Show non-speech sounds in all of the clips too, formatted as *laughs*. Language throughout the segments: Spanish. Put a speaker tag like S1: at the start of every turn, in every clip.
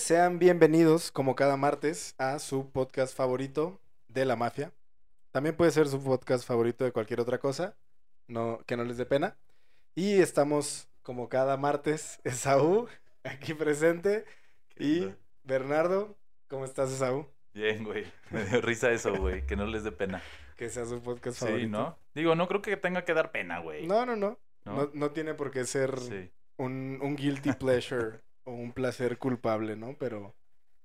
S1: sean bienvenidos como cada martes a su podcast favorito de la mafia. También puede ser su podcast favorito de cualquier otra cosa, no, que no les dé pena. Y estamos como cada martes, *laughs* Esaú, aquí presente, y
S2: onda?
S1: Bernardo, ¿cómo estás Esaú?
S2: Bien, güey. *laughs* Me dio risa eso, güey. Que no les dé pena.
S1: Que sea su podcast
S2: Sí,
S1: favorito.
S2: ¿no? Digo, no creo que tenga que dar pena, güey.
S1: No, no, no.
S2: ¿No?
S1: No, no tiene por qué ser
S2: Sí.
S1: un, un guilty pleasure *laughs* o un placer culpable, ¿no? Pero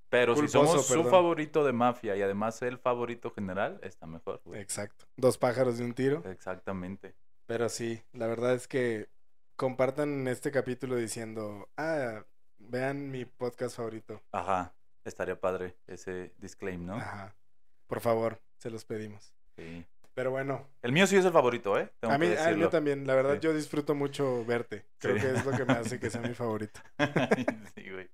S2: Pero si somos su
S1: perdón.
S2: favorito de mafia y además el favorito general, está mejor, güey.
S1: exacto. Dos pájaros de un tiro.
S2: Exactamente.
S1: Pero sí, la verdad es que compartan este capítulo diciendo, ah, vean mi podcast favorito.
S2: Ajá. Estaría padre ese disclaim, ¿no?
S1: Ajá. Por favor, se los pedimos.
S2: Sí.
S1: Pero bueno,
S2: El mío sí es el favorito, ¿eh? Tengo
S1: a mí,
S2: que
S1: a mí
S2: decirlo.
S1: también, la verdad
S2: Sí.
S1: yo disfruto mucho verte. Creo
S2: Sí.
S1: que es lo que me hace que sea mi *laughs* favorito.
S2: sí, güey.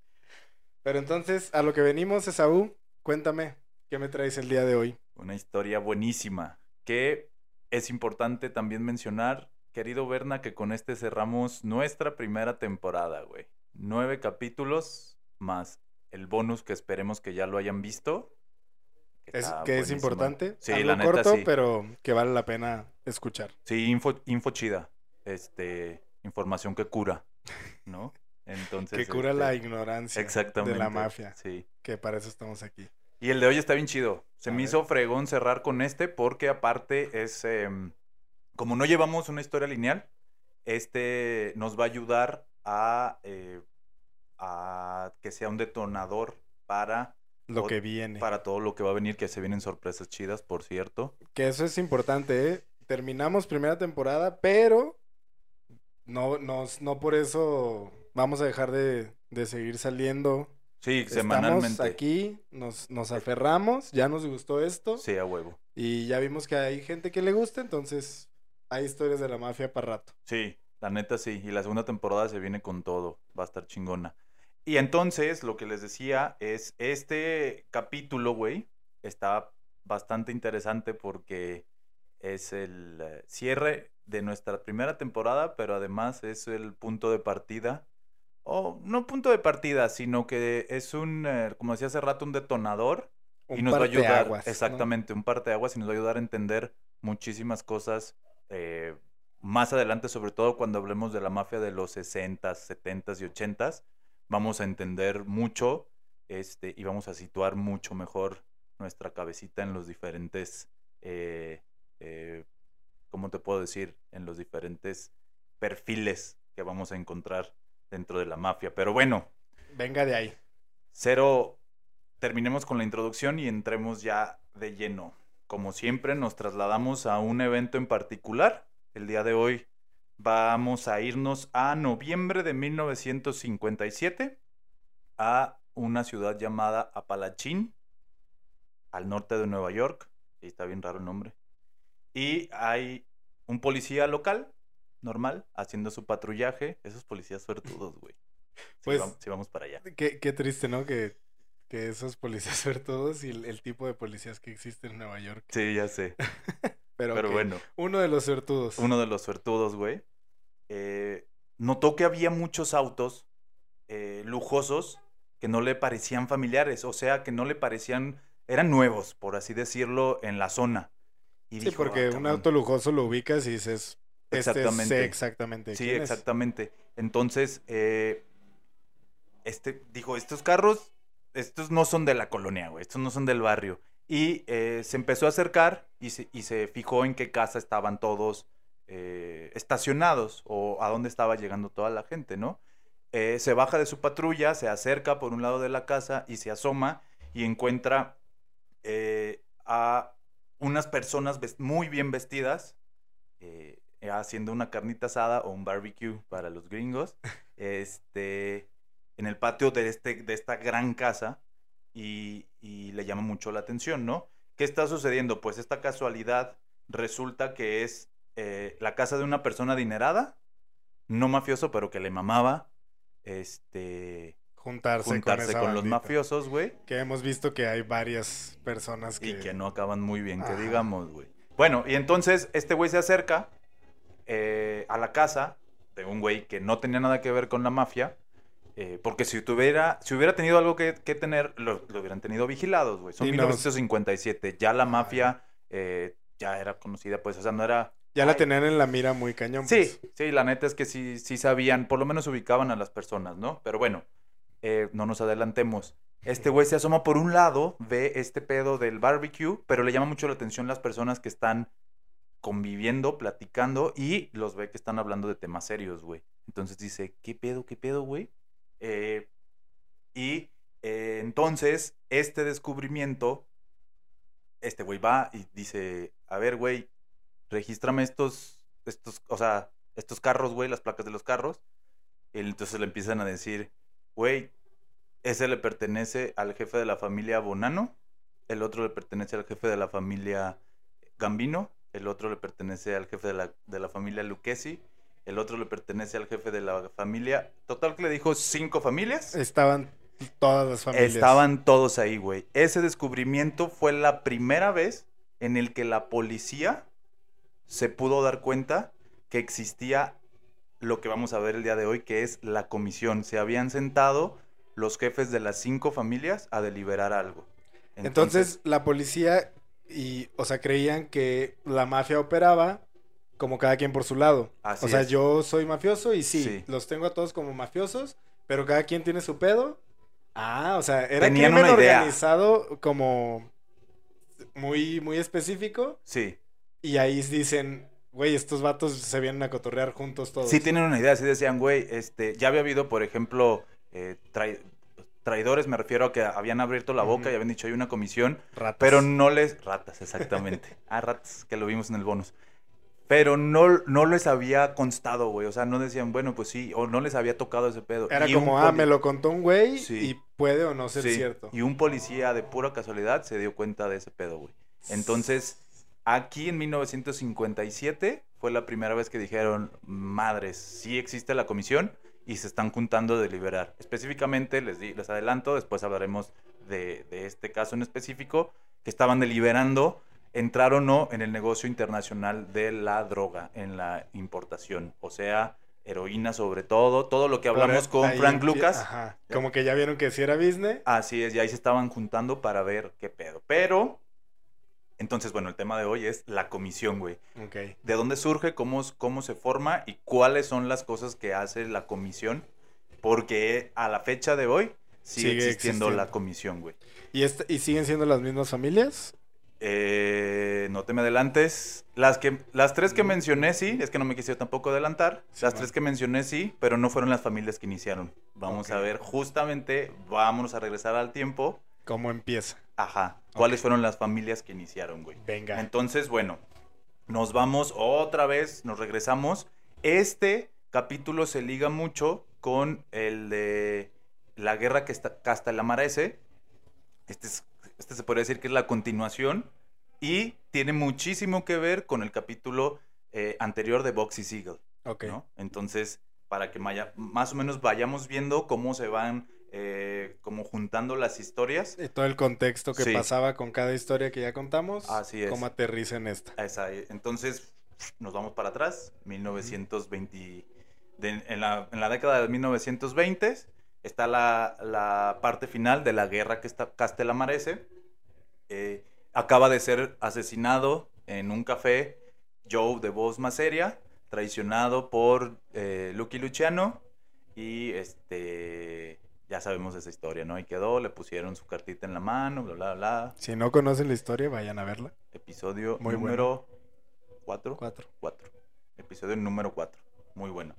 S1: Pero entonces, a lo que venimos, Esaú, cuéntame, ¿qué me traes el día de hoy?
S2: Una historia buenísima. Que es importante también mencionar, querido Berna, que con este cerramos nuestra primera temporada, güey. Nueve capítulos más el bonus que esperemos que ya lo hayan visto.
S1: Es,
S2: está
S1: que es importante.
S2: Sí,
S1: Algo
S2: la neta
S1: corto,
S2: sí.
S1: pero que vale la pena escuchar.
S2: Sí, info, info chida. Este, información que cura, ¿no? Entonces.
S1: que cura
S2: este,
S1: la ignorancia
S2: Exactamente.
S1: de la mafia,
S2: Sí.
S1: que para eso estamos aquí.
S2: Y el de hoy está bien chido. Se
S1: A
S2: me
S1: ver.
S2: hizo fregón cerrar con este porque aparte es, em, como no llevamos una historia lineal, este nos va a ayudar a, eh, a que sea un detonador para,
S1: Lo que viene.
S2: para todo lo que va a venir, que se vienen sorpresas chidas, por cierto.
S1: Que eso es importante, ¿eh? Terminamos primera temporada, pero no, nos, no por eso vamos a dejar de, de seguir saliendo.
S2: Sí,
S1: Estamos
S2: semanalmente.
S1: aquí, nos, nos aferramos, ya nos gustó esto
S2: Sí, a huevo.
S1: y ya vimos que hay gente que le gusta, entonces hay historias de la mafia para rato.
S2: Sí, la neta sí. Y la segunda temporada se viene con todo. Va a estar chingona. Y entonces, lo que les decía es, este capítulo, güey, está bastante interesante porque es el eh, cierre de nuestra primera temporada, pero además es el punto de partida. O no punto de partida, sino que es un, eh, como decía hace rato, un detonador
S1: Un
S2: y nos va a ayudar,
S1: ¿no?
S2: exactamente, un parteaguas y nos va a ayudar a entender muchísimas cosas eh, más adelante, sobre todo cuando hablemos de la mafia de los 60s, 70s y 80s, vamos a entender mucho este, y vamos a situar mucho mejor nuestra cabecita en los diferentes, eh, eh, ¿cómo te puedo decir? En los diferentes perfiles que vamos a encontrar dentro de la mafia. Pero bueno,
S1: Venga de ahí.
S2: Cero, terminemos con la introducción y entremos ya de lleno. Como siempre, nos trasladamos a un evento en particular. El día de hoy vamos a irnos a noviembre de 1957 a una ciudad llamada Apalachín, al norte de Nueva York. Sí, está bien raro el nombre. Y hay un policía local, normal, haciendo su patrullaje. Esos policías suertudos, güey. *laughs*
S1: Pues-
S2: sí, vamos para allá.
S1: Qué, qué triste, ¿no? Que, que esos policías *laughs* suertudos y el, el tipo de policías que existe en Nueva York.
S2: Sí, ya sé. *laughs*
S1: Pero,
S2: bueno,
S1: Uno de los suertudos.
S2: uno de los suertudos, güey, eh, notó que había muchos autos eh, lujosos que no le parecían familiares, o sea, que no le parecían, eran nuevos, por así decirlo, en la zona. Y
S1: Sí,
S2: dijo,
S1: porque
S2: "Ah,
S1: un
S2: cabrón".
S1: auto lujoso lo ubicas y dices, este
S2: Exactamente.
S1: sé exactamente
S2: Sí,
S1: es.
S2: exactamente. Entonces, eh, este dijo, estos carros, estos no son de la colonia, güey, estos no son del barrio. Y eh, se empezó a acercar y se, y se fijó en qué casa estaban todos eh, estacionados o a dónde estaba llegando toda la gente, ¿no? Eh, se baja de su patrulla, se acerca por un lado de la casa y se asoma y encuentra eh, a unas personas muy bien vestidas, haciendo una carnita asada o un barbecue para los gringos, *laughs* este, en el patio de, este, de esta gran casa y, y le llama mucho la atención, ¿no? ¿Qué está sucediendo? Pues esta casualidad resulta que es eh, la casa de una persona adinerada, no mafioso, pero que le mamaba, este,
S1: Juntarse,
S2: juntarse
S1: con,
S2: los mafiosos, güey.
S1: Que hemos visto que hay varias personas que...
S2: Y que no acaban muy bien, que digamos, güey. Bueno, y entonces este güey se acerca eh, a la casa de un güey que no tenía nada que ver con la mafia Eh, porque si tuviera, si hubiera tenido algo que, que tener, lo, lo hubieran tenido vigilados, güey. Son
S1: Sí, no.
S2: 1957. Ya la mafia eh, ya era conocida, pues, o sea, no era...
S1: Ya la
S2: Ay.
S1: tenían en la mira muy cañón.
S2: Sí,
S1: pues.
S2: sí, la neta es que sí, sí sabían, por lo menos ubicaban a las personas, ¿no? Pero bueno, eh, no nos adelantemos. Este güey se asoma por un lado, ve este pedo del barbecue, pero le llama mucho la atención las personas que están conviviendo, platicando y los ve que están hablando de temas serios, güey. Entonces dice, ¿qué pedo, qué pedo, güey? Eh, y eh, entonces, este descubrimiento, este güey va y dice, a ver, güey, regístrame estos, estos, o sea, estos carros, güey, las placas de los carros. Y entonces le empiezan a decir, güey, ese le pertenece al jefe de la familia Bonano, el otro le pertenece al jefe de la familia Gambino, el otro le pertenece al jefe de la, de la familia Lucchesi, el otro le pertenece al jefe de la familia. Total que le dijo cinco familias.
S1: Estaban todas las familias.
S2: Estaban todos ahí, güey. Ese descubrimiento fue la primera vez en el que la policía se pudo dar cuenta que existía lo que vamos a ver el día de hoy, que es la comisión. Se habían sentado los jefes de las cinco familias a deliberar algo.
S1: Entonces, la policía y, o sea, creían que la mafia operaba como cada quien por su lado.
S2: Así
S1: o sea,
S2: es.
S1: yo soy mafioso y sí,
S2: Sí.
S1: los tengo a todos como mafiosos, pero cada quien tiene su pedo. Ah, o sea, era
S2: Tenían
S1: crimen
S2: una idea.
S1: organizado como muy, muy específico.
S2: Sí,
S1: Y ahí dicen, güey, estos vatos se vienen a cotorrear juntos todos.
S2: sí tienen una idea, sí decían, güey, este, ya había habido, por ejemplo, eh, trai- traidores, me refiero a que habían abierto la boca y habían dicho, hay una comisión,
S1: Ratas.
S2: Pero no les. Ratas, exactamente. *laughs* ah, ratas, que lo vimos en el bonus. Pero no, no les había constado, güey. O sea, no decían, bueno, pues sí, o no les había tocado ese pedo.
S1: Era
S2: Y
S1: como, ah, me lo contó un güey
S2: Sí.
S1: y puede o no ser
S2: Sí,
S1: cierto.
S2: Y un policía de pura casualidad se dio cuenta de ese pedo, güey. Entonces, aquí en 1957 fue la primera vez que dijeron, madres, sí existe la comisión y se están juntando a deliberar. Específicamente, les, di- les adelanto, después hablaremos de, de este caso en específico, que estaban deliberando entrar o no en el negocio internacional de la droga, en la importación. O sea, heroína sobre todo, todo lo que hablamos con
S1: ahí
S2: Frank Lucas.
S1: Ajá. Como que ya vieron que sí era business.
S2: Así es, y ahí se estaban juntando para ver qué pedo. Pero, entonces, bueno, el tema de hoy es la comisión, güey.
S1: Ok.
S2: ¿De dónde surge, cómo, cómo se forma y cuáles son las cosas que hace la comisión? Porque a la fecha de hoy sigue,
S1: Sigue
S2: existiendo,
S1: existiendo.
S2: la comisión, güey.
S1: ¿Y, esta- ¿Y siguen siendo las mismas familias?
S2: Eh, no te me adelantes. Las, que, las tres que mencioné, sí, es que no me quisiera tampoco adelantar.
S1: Sí,
S2: las
S1: man.
S2: tres que mencioné, sí, pero no fueron las familias que iniciaron. Vamos a ver, justamente, vámonos a regresar al tiempo.
S1: ¿Cómo empieza?
S2: Ajá. ¿Cuáles fueron las familias que iniciaron, güey?
S1: Venga.
S2: Entonces, bueno, nos vamos otra vez, nos regresamos. Este capítulo se liga mucho con el de la guerra que está Castellamarese. Este, es- este se podría decir que es la continuación y tiene muchísimo que ver con el capítulo eh, anterior de Boxy Seagull.
S1: ok.
S2: ¿no? Entonces, para que más o menos vayamos viendo cómo se van eh, como juntando las historias.
S1: Y todo el contexto que
S2: Sí.
S1: pasaba con cada historia que ya contamos.
S2: Así es.
S1: ¿Cómo aterriza en esta?
S2: Eh, entonces, nos vamos para atrás, 1920, de- en, la, en la década de 1920 está la, la parte final de la guerra que está Castellamarese. Eh, acaba de ser asesinado en un café Joe de voz más seria, traicionado por eh, Lucky Luciano y este ya sabemos esa historia, ¿no? Y quedó, le pusieron su cartita en la mano, bla, bla, bla.
S1: Si no conocen la historia, vayan a verla.
S2: Episodio
S1: Muy
S2: número 4.
S1: Cuatro.
S2: 4. Episodio número 4. Muy bueno.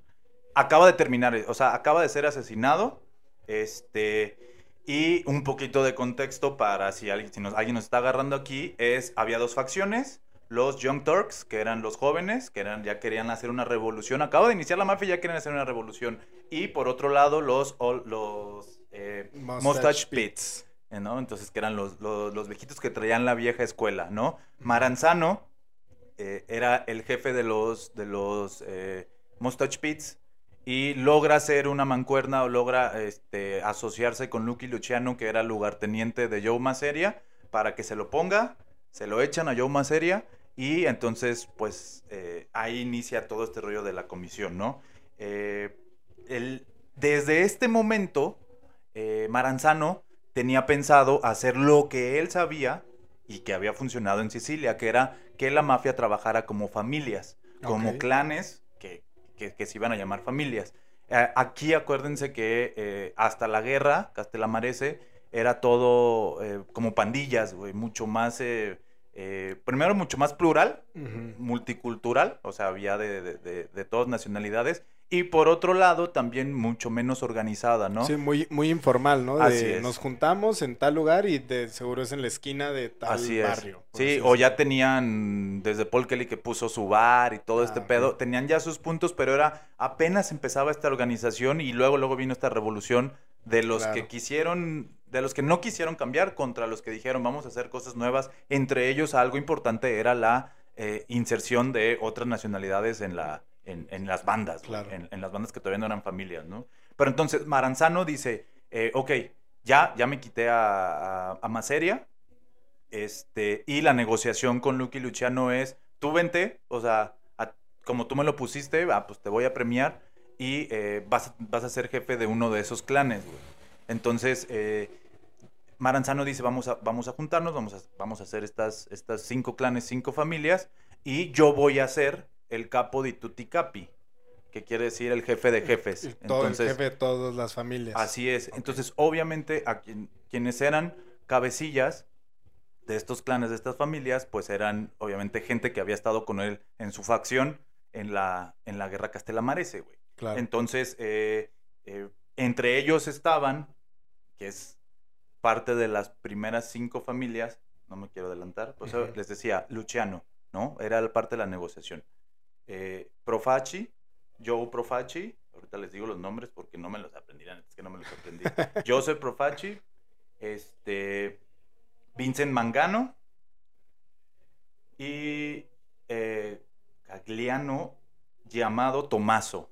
S2: Acaba de terminar, o sea, acaba de ser asesinado. Este. Y un poquito de contexto para si alguien, si nos- alguien nos está agarrando aquí, es, había dos facciones. Los Young Turks, que eran los jóvenes, que eran, ya querían hacer una revolución. Acaba de iniciar la mafia y ya querían hacer una revolución. Y por otro lado, los, los eh,
S1: Mustache
S2: Mustache
S1: Pits.
S2: Pits. eh, ¿no? Entonces, que eran los, los, los viejitos que traían la vieja escuela, ¿no? Maranzano eh, era el jefe de los, de los eh, Mustache Pits y logra hacer una mancuerna o logra este, asociarse con Lucky Luciano, que era lugarteniente de Joe Maseria, para que se lo ponga, se lo echan a Joe Maseria y entonces, pues, eh, ahí inicia todo este rollo de la comisión, ¿no? Eh, el- desde este momento, eh, Maranzano tenía pensado hacer lo que él sabía y que había funcionado en Sicilia, que era que la mafia trabajara como familias, como clanes que, que- que se iban a llamar familias. Eh, aquí acuérdense que eh, hasta la guerra, Castelamarese, era todo como pandillas, güey, mucho más, eh, primero mucho más plural, multicultural, o sea, había de, de- de- de todas nacionalidades, y por otro lado también mucho menos organizada, ¿no?
S1: Sí, muy, muy informal, ¿no?
S2: Así es.
S1: Nos juntamos en tal lugar y de seguro es en la esquina de tal
S2: Así
S1: barrio.
S2: Sí,
S1: así
S2: o ya tenían desde Paul Kelly que puso su bar y todo este
S1: Ah,
S2: pedo, tenían ya sus puntos, pero era apenas empezaba esta organización y luego luego vino esta revolución de los que quisieron, de los que no quisieron cambiar contra los que dijeron vamos a hacer cosas nuevas. Entre ellos algo importante era la eh, inserción de otras nacionalidades en la en, en las bandas,
S1: Claro.
S2: en, en las bandas que todavía no eran familias, ¿no? Pero entonces Maranzano dice, eh, ok, ya, ya me quité a, a, a Maseria, este, y la negociación con Lucky Luciano es, tú vente, o sea, a- como tú me lo pusiste, ah, pues te voy a premiar y eh, vas, vas a ser jefe de uno de esos clanes, güey. Entonces, eh, Maranzano dice, vamos a, vamos a juntarnos, vamos a, vamos a hacer estas, estas cinco clanes, cinco familias, y yo voy a ser el capo de Tutti Capi, que quiere decir el jefe de jefes.
S1: Todo
S2: Entonces,
S1: el jefe de todas las familias.
S2: Así es. Entonces, obviamente, a quien- quienes eran cabecillas de estos clanes, de estas familias, pues eran obviamente gente que había estado con él en su facción en la, en la guerra Castelamarese, güey.
S1: Claro.
S2: Entonces, eh, eh, entre ellos estaban, que es parte de las primeras cinco familias, no me quiero adelantar, pues les decía, Luciano, ¿no? Era la parte de la negociación. Eh, Profaci, Joe Profaci, ahorita les digo los nombres porque no me los aprendirán, es que no me los aprendí. *laughs* Joseph Profaci, este, Vincent Mangano y eh, Cagliano llamado Tomaso.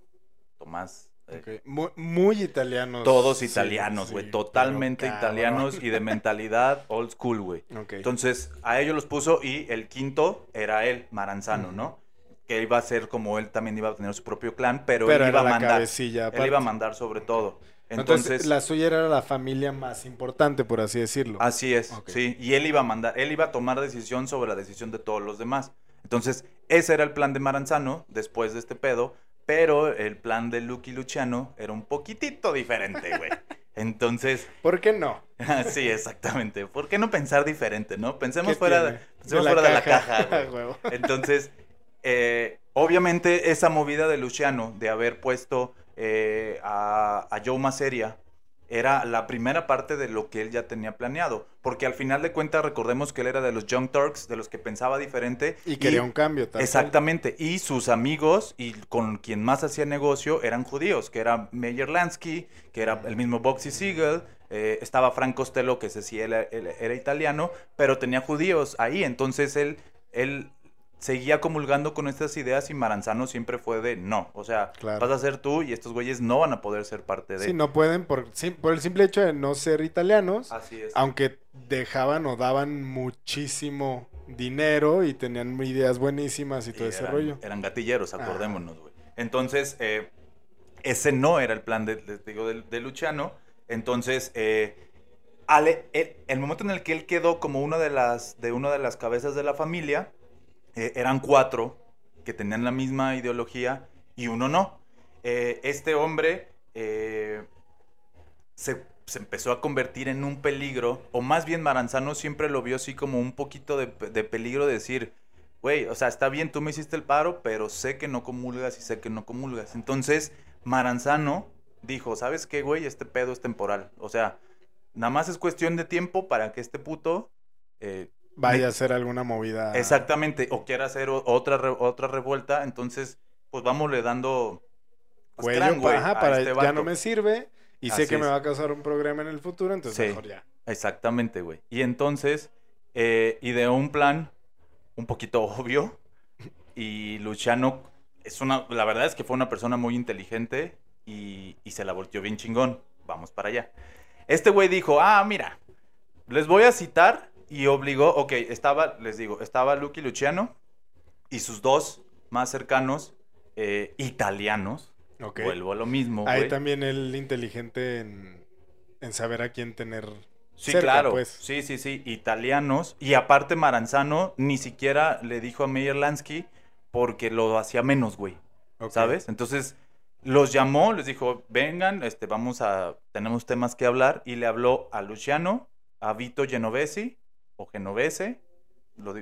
S2: Tomás. Eh,
S1: Ok, Muy, muy italianos.
S2: Todos italianos, güey.
S1: sí,
S2: totalmente italianos y de *laughs* mentalidad old school, güey.
S1: Ok.
S2: Entonces, a ellos los puso y el quinto era él, Maranzano. ¿no? Que iba a ser como él también iba a tener su propio clan, pero,
S1: Pero
S2: él iba a mandar. Él iba a mandar sobre todo.
S1: Entonces,
S2: Entonces,
S1: la suya era la familia más importante, por así decirlo.
S2: así es, sí. Y él iba a mandar, él iba a tomar decisión sobre la decisión de todos los demás. Entonces, ese era el plan de Maranzano después de este pedo, pero el plan de Lucky Luciano era un poquitito diferente, güey. *laughs* Entonces,
S1: ¿Por qué no? *laughs*
S2: sí, exactamente. ¿Por qué no pensar diferente, no? Pensemos
S1: ¿Qué
S2: fuera,
S1: tiene?
S2: de, pensemos fuera de la caja, güey. *laughs* Entonces, eh, obviamente esa movida de Luciano de haber puesto eh, a, a Joe Maseria era la primera parte de lo que él ya tenía planeado. Porque al final de cuentas recordemos que él era de los Young Turks, de los que pensaba diferente.
S1: Y quería un cambio, cual.
S2: Exactamente. Y sus amigos y con quien más hacía negocio eran judíos, que era Meyer Lansky, que era el mismo Boxy Siegel, eh, estaba Frank Costello, que ese sí era, él era italiano, pero tenía judíos ahí. Entonces él, él seguía comulgando con estas ideas y Maranzano siempre fue de no. O sea,
S1: Claro.
S2: vas a ser tú y estos güeyes no van a poder ser parte de...
S1: Sí, no pueden por, el simple hecho de no ser italianos,
S2: Así es.
S1: aunque dejaban o daban muchísimo dinero y tenían ideas buenísimas y todo
S2: Y
S1: ese
S2: eran,
S1: rollo.
S2: eran gatilleros, acordémonos, güey. Entonces, eh, ese no era el plan de, de- digo, de, de Luciano. Entonces, eh, Ale- el, el momento en el que él quedó como una de las, de una de las cabezas de la familia, eh, eran cuatro que tenían la misma ideología y uno no. Eh, este hombre eh, se, se empezó a convertir en un peligro, o más bien Maranzano siempre lo vio así como un poquito de, de peligro de decir, güey, o sea, está bien, tú me hiciste el paro, pero sé que no comulgas y sé que no comulgas. Entonces, Maranzano dijo, ¿sabes qué, güey? Este pedo es temporal. O sea, nada más es cuestión de tiempo para que este puto... eh,
S1: Vaya a hacer alguna movida.
S2: Exactamente, o quiera hacer otra, otra revuelta, entonces, pues vámosle dando... pues,
S1: Cuello,
S2: crán, güey,
S1: ajá,
S2: a
S1: para
S2: este
S1: ya no me sirve y sé que me va a causar un programa en el futuro, entonces
S2: Sí.
S1: mejor ya.
S2: Exactamente, güey. Y entonces eh, ideó un plan un poquito *laughs* obvio y Luciano es una, la verdad es que fue una persona muy inteligente y, y se la volteó bien chingón. Vamos para allá. Este güey dijo, ah, mira, les voy a citar y obligó, ok, estaba, les digo, estaba Lucky Luciano y sus dos más cercanos eh, italianos,
S1: Ok.
S2: Vuelvo a lo mismo,
S1: Ahí también el inteligente en, en saber a quién tener.
S2: Sí,
S1: cerca,
S2: claro.
S1: pues.
S2: Sí, sí, sí. Italianos. Y aparte Maranzano ni siquiera le dijo a Meyer Lansky porque lo hacía menos, güey. ¿Sabes? Entonces los llamó, les dijo, vengan, este, vamos a, tenemos temas que hablar. Y le habló a Luciano, a Vito Genovesi o Genovese. Lo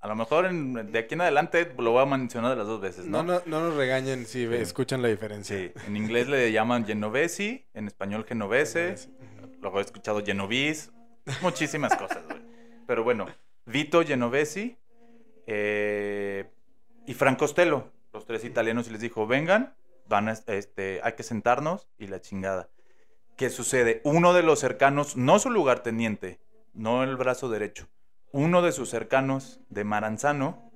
S2: a lo mejor en- de aquí en adelante lo voy a mencionar de las dos veces,
S1: No,
S2: ¿no?
S1: no, no nos regañen si
S2: Sí.
S1: escuchan la diferencia.
S2: Sí, en inglés le llaman Genovesi, en español Genovese. Luego he escuchado Genovis, muchísimas *laughs* cosas, güey. Pero bueno, Vito Genovesi eh, y Franco Costello, los tres italianos, y les dijo, vengan, van a, este, hay que sentarnos y la chingada. ¿Qué sucede? Uno de los cercanos, no su lugarteniente, no el brazo derecho, uno de sus cercanos de Maranzano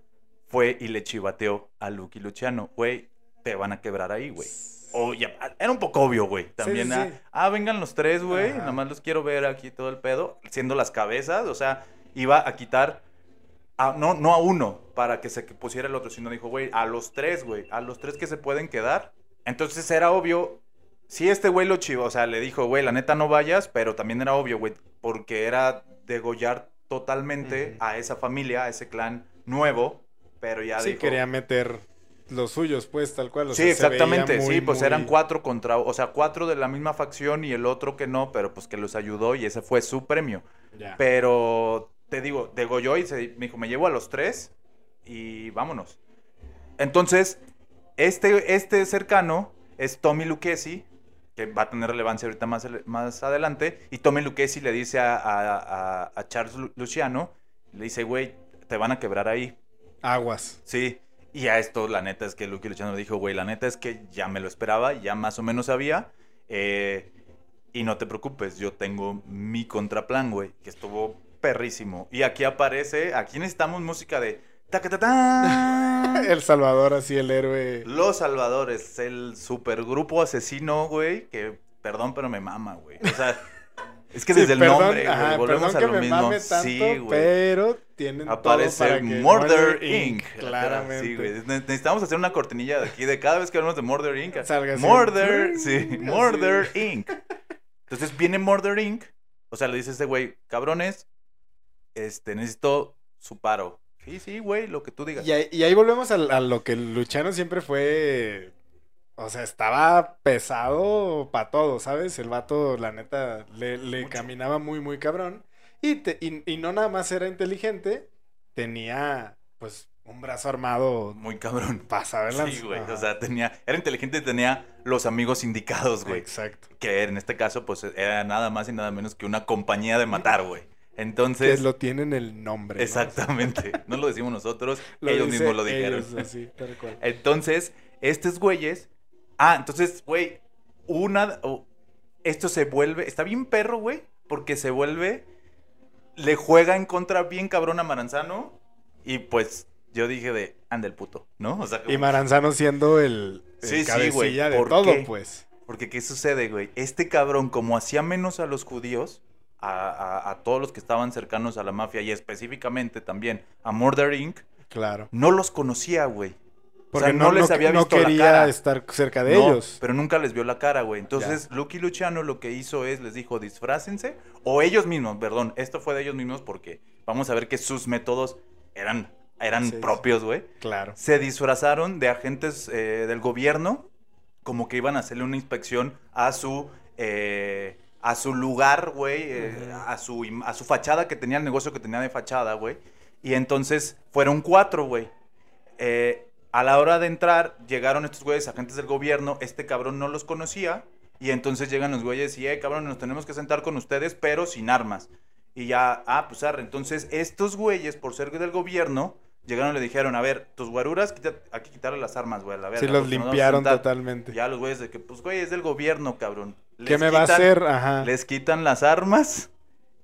S2: fue y le chivateó a Lucky Luciano, güey, te van a quebrar ahí, güey. O ya- era un poco obvio, güey. También,
S1: sí,
S2: ah,
S1: sí.
S2: ah, vengan los tres, güey. Nada más los quiero ver aquí todo el pedo. Siendo las cabezas. O sea, iba a quitar. a- no, no a uno para que se pusiera el otro, sino dijo, güey, a los tres, güey. A los tres que se pueden quedar. Entonces era obvio. Si este güey lo chivo, o sea, le dijo, güey, la neta no vayas, pero también era obvio, güey, porque era degollar totalmente a esa familia, a ese clan nuevo, pero ya
S1: Sí,
S2: dijo,
S1: quería meter los suyos, pues, tal cual. o
S2: sí,
S1: sea,
S2: exactamente.
S1: muy,
S2: sí, pues
S1: muy-
S2: eran cuatro contra, o sea, cuatro de la misma facción y el otro que no, pero pues que los ayudó y ese fue su premio.
S1: Ya.
S2: Pero te digo, degolló y se, me dijo, me llevo a los tres y vámonos. Entonces, este, este cercano es Tommy Lucchesi, que va a tener relevancia ahorita más, más adelante, y Tommy Lucchesi le dice a, a- a- Charles Lu- Luciano, le dice, güey, te van a quebrar ahí.
S1: Aguas.
S2: Sí, y a esto la neta es que Lucky Luciano dijo, güey, la neta es que ya me lo esperaba, ya más o menos sabía. eh, y no te preocupes, yo tengo mi contraplan, güey, que estuvo perrísimo. Y aquí aparece, aquí necesitamos música de... *laughs*
S1: El Salvador, así el héroe.
S2: Los Salvadores, el supergrupo asesino, güey, que perdón, pero me mama, güey. O sea, *laughs* es que
S1: Sí,
S2: desde el nombre, güey, volvemos a lo
S1: me
S2: mismo.
S1: mame tanto,
S2: sí, güey.
S1: pero tienen
S2: Aparece
S1: todo para que
S2: Murder Inc.
S1: Claramente.
S2: Sí, güey. Ne- Necesitamos hacer una cortinilla de aquí de cada vez que hablamos de Murder Inc.
S1: Salga así.
S2: Murder,
S1: Así.
S2: sí, Murder Inc. Entonces viene Murder Inc. O sea, le dice este güey, cabrones, este, necesito su paro. Sí, sí, güey, lo que tú digas.
S1: Y ahí, y ahí volvemos a, a lo que Luciano siempre fue. O sea, estaba pesado para todo, ¿sabes? El vato, la neta, le, le caminaba muy, muy cabrón. Y, te- y, y no nada más era inteligente, tenía, pues, un brazo armado
S2: Muy cabrón.
S1: para saber
S2: Sí, güey. O sea, tenía, era inteligente y tenía los amigos indicados, güey.
S1: Exacto.
S2: Que en este caso, pues, era nada más y nada menos que una compañía de matar, güey.
S1: Que
S2: Entonces,
S1: lo tienen el nombre. ¿no?
S2: exactamente. *laughs* No lo decimos nosotros,
S1: Lo
S2: ellos mismos lo dijeron.
S1: ellos, así, tal cual.
S2: Entonces, estos güeyes. Ah, entonces, güey, una. esto se vuelve. Está bien perro, güey. Porque se vuelve. Le juega en contra bien cabrón a Maranzano. Y pues yo dije de. Anda el puto, ¿no? O sea, como-
S1: Y Maranzano siendo el, el
S2: Sí, sí, güey,
S1: de
S2: ¿por
S1: todo,
S2: qué?
S1: pues.
S2: Porque, ¿qué sucede, güey? Este cabrón, como hacía menos a los judíos, a, a- a todos los que estaban cercanos a la mafia y específicamente también a Murder Inc.,
S1: Claro.
S2: no los conocía, güey. O sea, no, les había
S1: no
S2: visto la
S1: quería
S2: cara.
S1: estar cerca de
S2: No,
S1: ellos.
S2: Pero nunca les vio la cara, güey. Entonces, Lucky Luciano lo que hizo es, les dijo, disfrácense. O ellos mismos, perdón. Esto fue de ellos mismos porque vamos a ver que sus métodos eran, eran
S1: Sí,
S2: propios, güey.
S1: Claro.
S2: Se disfrazaron de agentes eh, del gobierno, como que iban a hacerle una inspección a su... eh, a su lugar, güey, eh, a, su, a su fachada que tenía el negocio que tenía de fachada, güey. Y entonces fueron cuatro, güey. Eh, a la hora de entrar, llegaron estos güeyes, agentes del gobierno, este cabrón no los conocía, y entonces llegan los güeyes y, eh, cabrón, nos tenemos que sentar con ustedes, pero sin armas. Y ya, ah, pues arre. Entonces, estos güeyes, por ser del gobierno, llegaron y le dijeron, a ver, tus guaruras, quita- hay que quitarle las armas, güey, a la verga.
S1: Sí, los limpiaron
S2: sentar".
S1: totalmente.
S2: Ya los güeyes de que, pues, güey, es del gobierno, cabrón.
S1: ¿Qué me va a hacer? Ajá.
S2: Les quitan las armas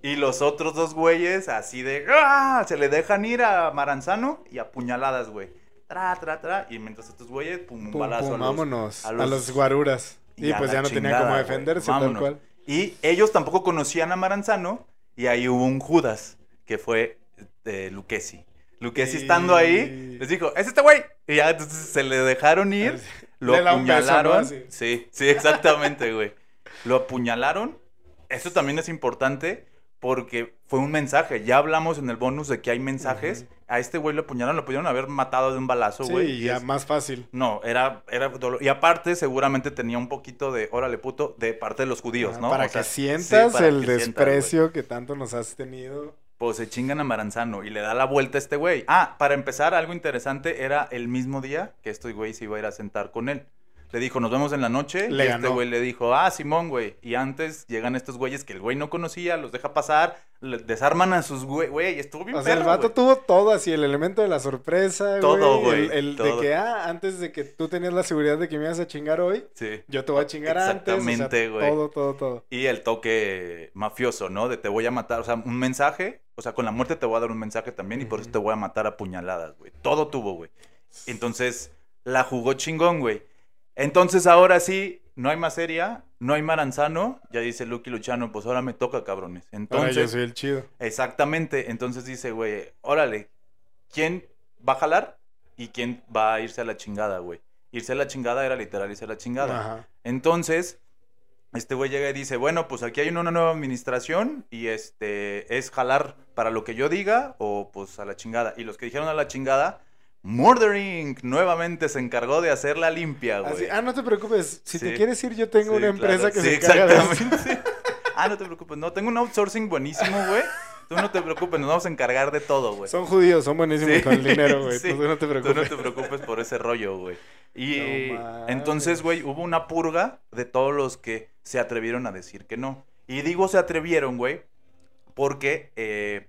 S2: y los otros dos güeyes así de ¡ah! se le dejan ir a Maranzano y a puñaladas, güey. Tra, tra, tra. Y mientras estos güeyes, pum, un
S1: Pum,
S2: balazo
S1: pum,
S2: a los-
S1: vámonos.
S2: a
S1: A
S2: los-
S1: guaruras.
S2: y
S1: pues ya no tenía
S2: chingada,
S1: cómo defenderse, tal cual.
S2: Y ellos tampoco conocían a Maranzano y ahí hubo un Judas que fue eh, Lucchesi. Lucchesi estando ahí, les dijo, es este güey. Y ya entonces se le dejaron ir *laughs* Lo apuñalaron. Sí, sí, exactamente, güey. Lo apuñalaron. Eso también es importante porque fue un mensaje. Ya hablamos en el bonus de que hay mensajes. A este güey lo apuñalaron, lo pudieron haber matado de un balazo,
S1: Sí,
S2: güey.
S1: y ya
S2: es-
S1: más fácil.
S2: No, era, era dolor. Y aparte, seguramente tenía un poquito de, órale, puto, de parte de los judíos, ¿no?
S1: Para
S2: O sea,
S1: que
S2: sí,
S1: sientas
S2: para
S1: el
S2: que sientas, güey.
S1: desprecio que tanto nos has tenido.
S2: Pues se chingan a Maranzano y le da la vuelta a este güey. Ah, para empezar, algo interesante era el mismo día que este güey se iba a ir a sentar con él. Le dijo, nos vemos en la noche.
S1: Le
S2: y este güey le dijo, ah, Simón, güey. Y antes llegan estos güeyes que el güey no conocía, los deja pasar, desarman a sus güey. Güey, estuvo bien
S1: O sea, el vato
S2: güey.
S1: tuvo todo así, el elemento de la sorpresa,
S2: Todo,
S1: güey.
S2: güey,
S1: El, el
S2: todo.
S1: de que, ah, antes de que tú tenías la seguridad de que me ibas a chingar hoy,
S2: Sí.
S1: yo te voy a chingar antes. o sea,
S2: Exactamente, güey.
S1: Todo, todo, todo.
S2: Y el toque mafioso, ¿no? De te voy a matar, o sea, un mensaje, o sea, con la muerte te voy a dar un mensaje también y por eso te voy a matar a puñaladas, güey. Todo tuvo, güey. Entonces, la jugó chingón, güey. Entonces, ahora sí, no hay más seria, no hay Maranzano, ya dice Lucky Luchano, pues ahora me toca, cabrones.
S1: Ahora yo
S2: Entonces,
S1: soy el chido.
S2: exactamente, entonces dice, güey, órale, ¿quién va a jalar y quién va a irse a la chingada, güey? Irse a la chingada era literal irse a la chingada.
S1: Ajá.
S2: Entonces, este güey llega y dice, bueno, pues aquí hay una nueva administración y este es jalar para lo que yo diga o pues a la chingada. Y los que dijeron a la chingada, Murdering nuevamente se encargó de hacer la limpia, güey.
S1: Así, ah, no te preocupes. Si te quieres ir, yo tengo
S2: Sí,
S1: una empresa
S2: claro.
S1: que
S2: Sí,
S1: se encarga de eso.
S2: exactamente. *laughs* ah, no te preocupes, no, tengo un outsourcing buenísimo, güey. Tú no te preocupes, nos vamos a encargar de todo, güey.
S1: Son judíos, son buenísimos con el dinero, güey. *laughs* Tú no te
S2: Tú no
S1: preocupes.
S2: te preocupes por ese rollo, güey. Y
S1: No
S2: entonces, güey, hubo una purga de todos los que se atrevieron a decir que no. Y digo se atrevieron, güey, porque eh,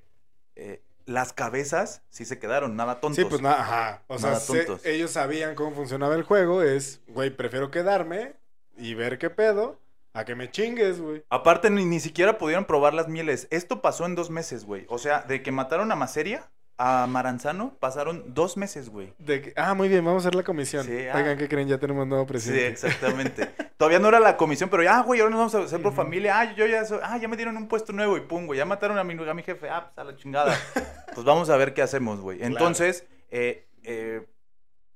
S2: eh, las cabezas sí se quedaron, nada tontos.
S1: Sí, pues nada, ajá. O sea, se- ellos sabían cómo funcionaba el juego. Es, güey, prefiero quedarme y ver qué pedo a que me chingues, güey.
S2: Aparte, ni, ni siquiera pudieron probar las mieles. Esto pasó en dos meses, güey. O sea, de que mataron a Maseria, a Maranzano, pasaron dos meses, güey.
S1: De ah, muy bien, vamos a hacer la comisión.
S2: Sí, ah.
S1: Oigan, ¿qué creen? Ya tenemos nuevo
S2: Sí,
S1: presidente.
S2: exactamente. Todavía no era la comisión, pero ya, güey, ahora nos vamos a hacer por familia. Ah, yo ya soy, ah, ya me dieron un puesto nuevo y pum, güey, ya mataron a mi, a mi jefe. Ah, pues a la chingada. *laughs* pues vamos a ver qué hacemos, güey.
S1: Claro.
S2: Entonces, eh, eh,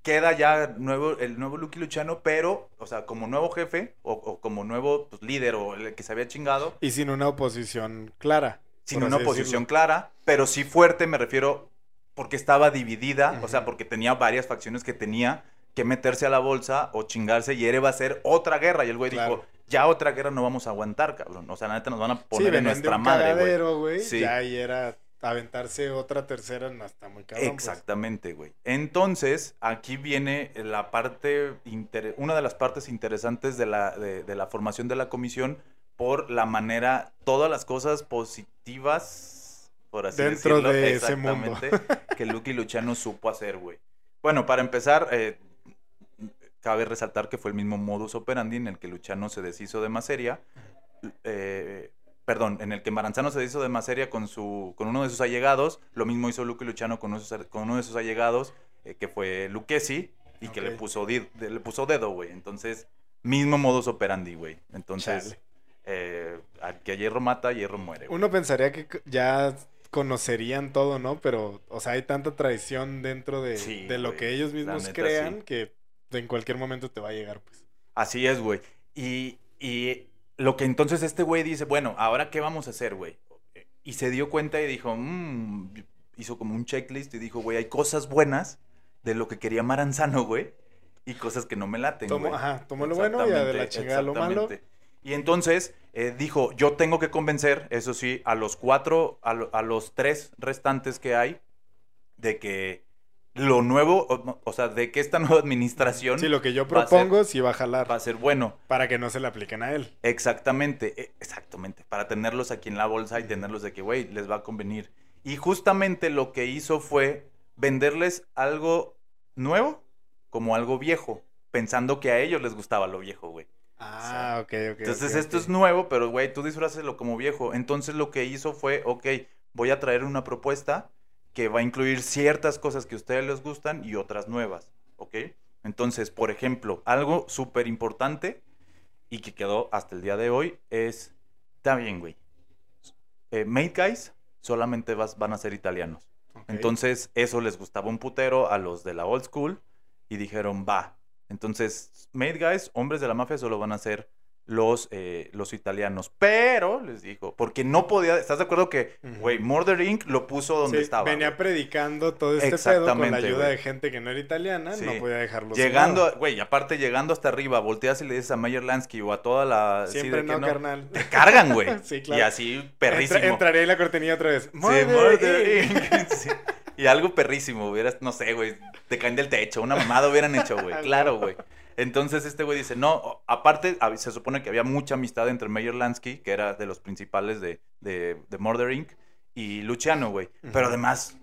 S2: queda ya nuevo, el nuevo Lucky Luchano, pero, o sea, como nuevo jefe o, o como nuevo pues, líder o el que se había chingado,
S1: Y sin una oposición clara.
S2: sin una oposición
S1: decirlo.
S2: clara, pero sí fuerte, me refiero, porque estaba dividida, o sea, porque tenía varias facciones que tenía que meterse a la bolsa o chingarse y era va a ser otra guerra. Y el güey
S1: Claro.
S2: dijo, ya otra guerra no vamos a aguantar, cabrón. O sea, la neta nos van a
S1: Sí,
S2: poner en
S1: venían de
S2: nuestra
S1: un
S2: madre, güey. Sí.
S1: Ya ahí era aventarse otra tercera, no está muy cabrón. pues.
S2: Exactamente, güey. Entonces, aquí viene la parte, inter- una de las partes interesantes de la, de, de la formación de la comisión por la manera, todas las cosas positivas, por así
S1: Dentro
S2: decirlo,
S1: de ese mundo.
S2: exactamente, que Lucky Luciano supo hacer, güey. Bueno, para empezar, eh, cabe resaltar que fue el mismo modus operandi en el que Luciano se deshizo de Maseria, eh, perdón, en el que Maranzano se deshizo de Maseria con, su, con uno de sus allegados, lo mismo hizo Luque Luciano con, uno de sus- con uno de sus allegados, eh, que fue Luquesi, y que le puso, le dedo, güey. Entonces, mismo modus operandi, güey. Entonces, eh, al que a hierro mata, hierro muere. güey.
S1: Uno pensaría que ya conocerían todo, ¿no? Pero, o sea, hay tanta traición dentro de,
S2: Sí,
S1: de lo
S2: güey,
S1: que ellos mismos
S2: neta,
S1: crean
S2: sí.
S1: que en cualquier momento te va a llegar, pues.
S2: Así es, güey. Y, y lo que entonces este güey dice, bueno, ¿ahora qué vamos a hacer, güey? Y se dio cuenta y dijo, "Mm", hizo como un checklist y dijo, güey, hay cosas buenas de lo que quería Maranzano, güey, y cosas que no me laten, güey.
S1: ajá, tomó lo bueno y de la chingada lo malo.
S2: Y entonces eh, dijo, yo tengo que convencer, eso sí, a los cuatro, a, lo- a los tres restantes que hay, de que lo nuevo, o, o sea, de que esta *laughs* nueva administración
S1: Sí, lo que yo
S2: va a ser-
S1: propongo sí va a jalar
S2: va a ser bueno.
S1: para que no se le apliquen a él.
S2: Exactamente, e- exactamente. Para tenerlos aquí en la bolsa y tenerlos de que, güey, les va a convenir. Y justamente lo que hizo fue venderles algo nuevo como algo viejo, pensando que a ellos les gustaba lo viejo, güey.
S1: Ah, ok, ok.
S2: Entonces esto es nuevo, pero, güey, tú disfrázelo como viejo. Entonces lo que hizo fue, ok, voy a traer una propuesta que va a incluir ciertas cosas que a ustedes les gustan y otras nuevas, ¿ok? Entonces, por ejemplo, algo súper importante y que quedó hasta el día de hoy es, está bien, güey, eh, Made Guys solamente vas- van a ser italianos. Entonces, eso les gustaba un putero a los de la old school y dijeron, va. Entonces, Made Guys, hombres de la mafia, solo van a ser los, eh, los italianos. Pero, les dijo, porque no podía, ¿estás de acuerdo que, güey, Murder Inc. lo puso donde
S1: Sí,
S2: estaba?
S1: venía predicando todo este pedo con la ayuda de gente que no era italiana,
S2: Sí.
S1: no podía dejarlo
S2: Llegando, güey, aparte llegando hasta arriba, volteas y le dices a Mayer Lansky o a toda la...
S1: Siempre no, carnal.
S2: Te cargan, güey. *laughs*
S1: Sí, claro.
S2: Y así, perrísimo.
S1: Entra- entraría en la cortinilla otra vez.
S2: Sí,
S1: Murder
S2: Murder
S1: Inc.
S2: Inc. *laughs* Y algo perrísimo, hubieras, no sé, güey, te caen del techo, una mamada hubieran hecho, güey, *laughs* claro, güey. Entonces este güey dice, no, aparte se supone que había mucha amistad entre Meyer Lansky, que era de los principales de, de, de Murder Inc., y Luciano, güey. Pero además,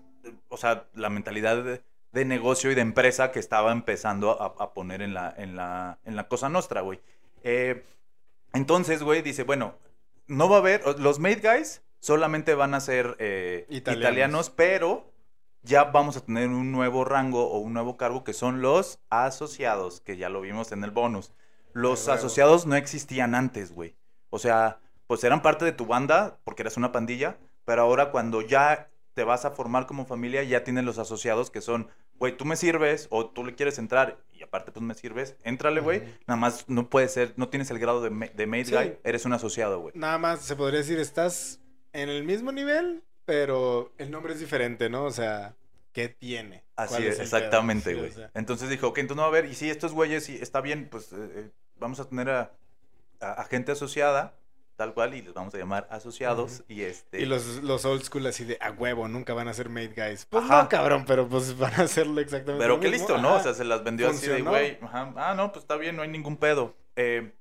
S2: o sea, la mentalidad de, de negocio y de empresa que estaba empezando a, a poner en la, en, la, en la cosa nostra, güey. Eh, entonces, güey, dice, bueno, no va a haber, los Made Guys solamente van a ser eh,
S1: Italianos.
S2: italianos, pero ya vamos a tener un nuevo rango o un nuevo cargo que son los asociados, que ya lo vimos en el bonus. Los asociados no existían antes, güey. O sea, pues eran parte de tu banda porque eras una pandilla, pero ahora cuando ya te vas a formar como familia, ya tienes los asociados que son, güey, tú me sirves o tú le quieres entrar y aparte pues me sirves, éntrale, güey. Nada más no puede ser, no tienes el grado de, de
S1: Sí.
S2: guy, eres un asociado, güey.
S1: Nada más se podría decir, estás en el mismo nivel, pero el nombre es diferente, ¿no? O sea, ¿qué tiene?
S2: Así
S1: ¿Cuál
S2: es, exactamente,
S1: Sí, o
S2: güey.
S1: sea,
S2: Entonces dijo, ok, entonces no va a haber, y si estos güeyes, si está bien, pues eh, eh, vamos a tener a, a- a gente asociada, tal cual, y les vamos a llamar asociados, y este...
S1: Y los, los old school así de a huevo, nunca van a ser made guys. Pues
S2: Ajá.
S1: no, cabrón, pero pues *laughs* van a hacerlo exactamente
S2: Pero
S1: lo
S2: qué
S1: mismo.
S2: listo, ¿no? O sea, se las vendió así de, güey, ajá, ah, no, pues está bien, no hay ningún pedo. Eh,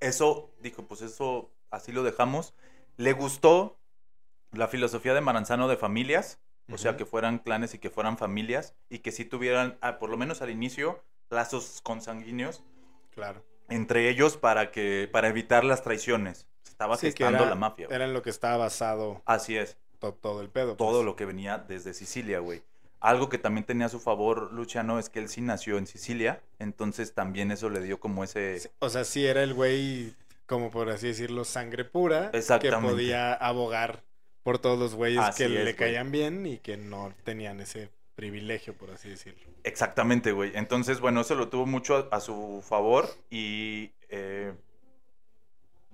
S2: eso, dijo, pues eso, así lo dejamos. Le gustó la filosofía de Maranzano de familias, o sea, que fueran clanes y que fueran familias, y que sí tuvieran, ah, por lo menos al inicio, lazos consanguíneos
S1: Claro.
S2: entre ellos para que para evitar las traiciones. Estaba
S1: Sí, que era-
S2: la mafia. güey.
S1: Era en lo que estaba basado
S2: Así es,
S1: to- todo el pedo.
S2: todo
S1: pues.
S2: lo que venía desde Sicilia, güey. Algo que también tenía a su favor Luciano es que él sí nació en Sicilia, entonces también eso le dio como ese
S1: Sí, O sea, sí era el güey, como por así decirlo, sangre pura. Que
S2: Exactamente.
S1: podía abogar por todos los güeyes
S2: Así
S1: que
S2: es,
S1: le
S2: güey.
S1: caían bien y que no tenían ese privilegio, por así decirlo.
S2: Exactamente, güey. Entonces, bueno, eso lo tuvo mucho a, a su favor y eh,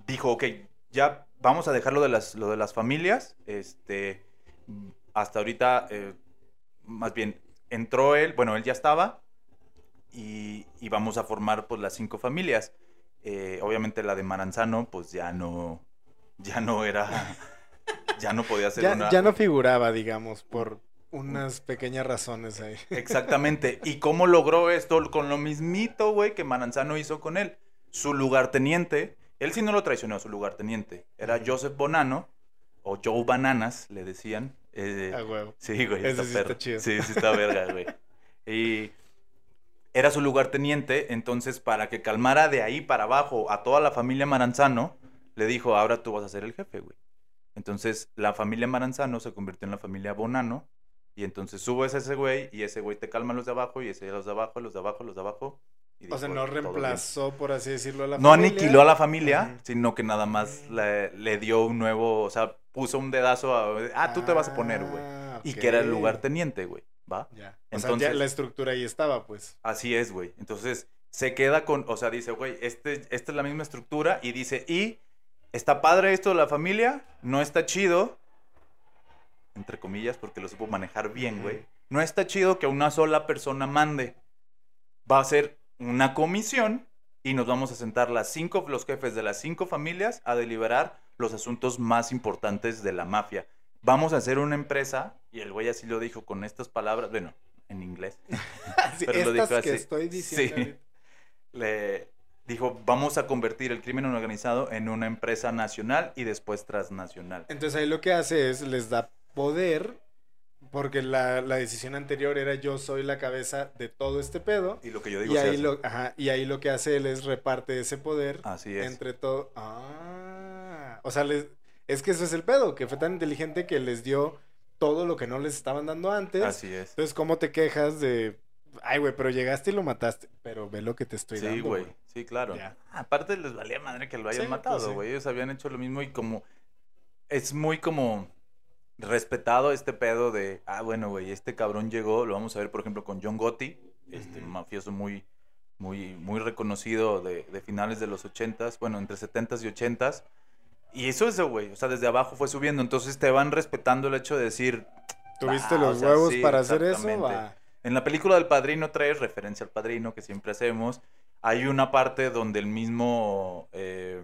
S2: dijo, ok, ya vamos a dejar lo de las, lo de las familias. Este, hasta ahorita, eh, más bien, entró él, bueno, él ya estaba y, y vamos a formar pues las cinco familias. Eh, obviamente la de Maranzano, pues ya no, ya no era, *laughs* ya no podía ser
S1: Ya,
S2: una...
S1: ya no figuraba, digamos, por unas pequeñas razones ahí. *laughs*
S2: Exactamente. ¿Y cómo logró esto? Con lo mismito, güey, que Maranzano hizo con él. Su lugarteniente, él sí no lo traicionó, su lugarteniente. Era Joseph Bonano, o Joe Bananas, le decían. Eh,
S1: A huevo.
S2: sí, güey, está
S1: sí está chido.
S2: Sí, sí está verga, *laughs* güey. Y era su lugarteniente, entonces para que calmara de ahí para abajo a toda la familia Maranzano, le dijo, ahora tú vas a ser el jefe, güey. Entonces la familia Maranzano se convirtió en la familia Bonano, y entonces subes a ese güey, y ese güey te calma a los de abajo, y ese a los de abajo, los de abajo, los de abajo. y
S1: O sea, no reemplazó, por así decirlo, a la
S2: No
S1: familia.
S2: aniquiló a la familia, sino que nada más le, le dio un nuevo, o sea, puso un dedazo a, ah, tú te vas a poner, güey.
S1: Ah,
S2: Y que era el lugarteniente, güey, ¿va?
S1: Ya. O sea, ya
S2: Entonces-
S1: la estructura ahí estaba, pues.
S2: Así es, güey. Entonces, se queda con, o sea, dice, güey, este, esta es la misma estructura y dice, y está padre esto de la familia, no está chido, entre comillas, porque lo supo manejar bien, güey. No está chido que una sola persona mande. Va a ser una comisión y nos vamos a sentar las cinco, los jefes de las cinco familias a deliberar los asuntos más importantes de la mafia. Vamos a hacer una empresa, y el güey así lo dijo con estas palabras, bueno, en inglés. *laughs*
S1: Sí,
S2: Pero lo dijo
S1: que
S2: así.
S1: estoy diciendo.
S2: Sí. le dijo, vamos a convertir el crimen organizado en una empresa nacional y después transnacional.
S1: Entonces ahí lo que hace es les da poder, porque la, la decisión anterior era yo soy la cabeza de todo este pedo.
S2: Y lo que yo digo
S1: Y ahí,
S2: hace.
S1: lo, ajá, y ahí lo que hace él es reparte ese poder
S2: Así es.
S1: entre todo. Ah, o sea, les, es que eso es el pedo, que fue tan inteligente que les dio todo lo que no les estaban dando antes.
S2: Así es.
S1: Entonces, ¿cómo te quejas de, ay, güey, pero llegaste y lo mataste? Pero ve lo que te estoy
S2: Sí,
S1: dando,
S2: güey. Sí, claro.
S1: Ya.
S2: Aparte les valía madre que lo hayan
S1: Sí, pues
S2: matado,
S1: sí.
S2: güey. Ellos habían hecho lo mismo y como... Es muy como respetado este pedo de, ah, bueno, güey, este cabrón llegó, lo vamos a ver, por ejemplo, con John Gotti, este mafioso muy, muy, muy reconocido de, de finales de los 80s, bueno, entre 70s y 80s. Y eso es, güey, o sea, desde abajo fue subiendo. Entonces te van respetando el hecho de decir,
S1: ¿Tuviste
S2: Ah,
S1: los
S2: o sea,
S1: huevos
S2: sí,
S1: para hacer eso? Va.
S2: En la película del Padrino 3, referencia al Padrino que siempre hacemos, hay una parte donde el mismo eh,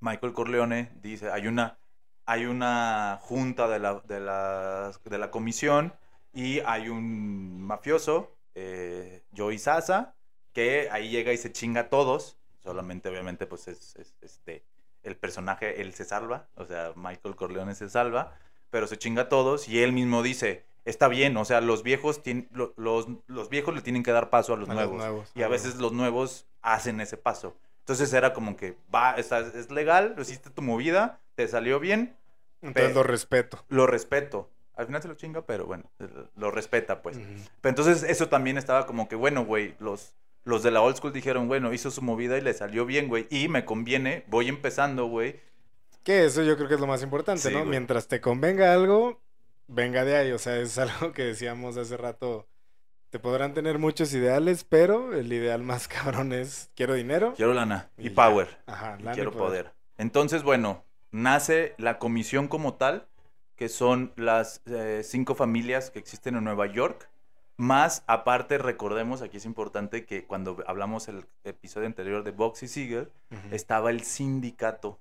S2: Michael Corleone dice, hay una, hay una junta de la, de, la, de la comisión y hay un mafioso, eh, Joey Sasa, que ahí llega y se chinga a todos, solamente obviamente pues es, es, este, el personaje, él se salva, o sea, Michael Corleone se salva, pero se chinga a todos y él mismo dice, está bien, o sea, los viejos, tien- lo- los, los viejos le tienen que dar paso a los
S1: A los
S2: nuevos. Y a veces los nuevos hacen ese paso. Entonces era como que, va, está- es legal, lo hiciste tu movida, te salió bien,
S1: Entonces lo respeto.
S2: lo respeto. Al final se lo chinga, pero bueno, lo respeta pues. Pero entonces eso también estaba como que, bueno, güey, los, los de la old school dijeron, bueno, hizo su movida y le salió bien, güey, y me conviene, voy empezando, güey.
S1: Que eso yo creo que es lo más importante,
S2: Sí,
S1: ¿no?
S2: güey.
S1: Mientras te convenga algo, venga de ahí. O sea, es algo que decíamos hace rato. Te podrán tener muchos ideales, pero el ideal más *laughs* cabrón es quiero dinero.
S2: Quiero lana
S1: Y
S2: power.
S1: Ajá,
S2: y
S1: lana y
S2: quiero
S1: poder.
S2: poder. Entonces, bueno, nace la comisión como tal, que son las eh, cinco familias que existen en Nueva York. Más aparte, recordemos, aquí es importante que cuando hablamos el episodio anterior de Boxy Siegel,
S1: Ujú.
S2: estaba el sindicato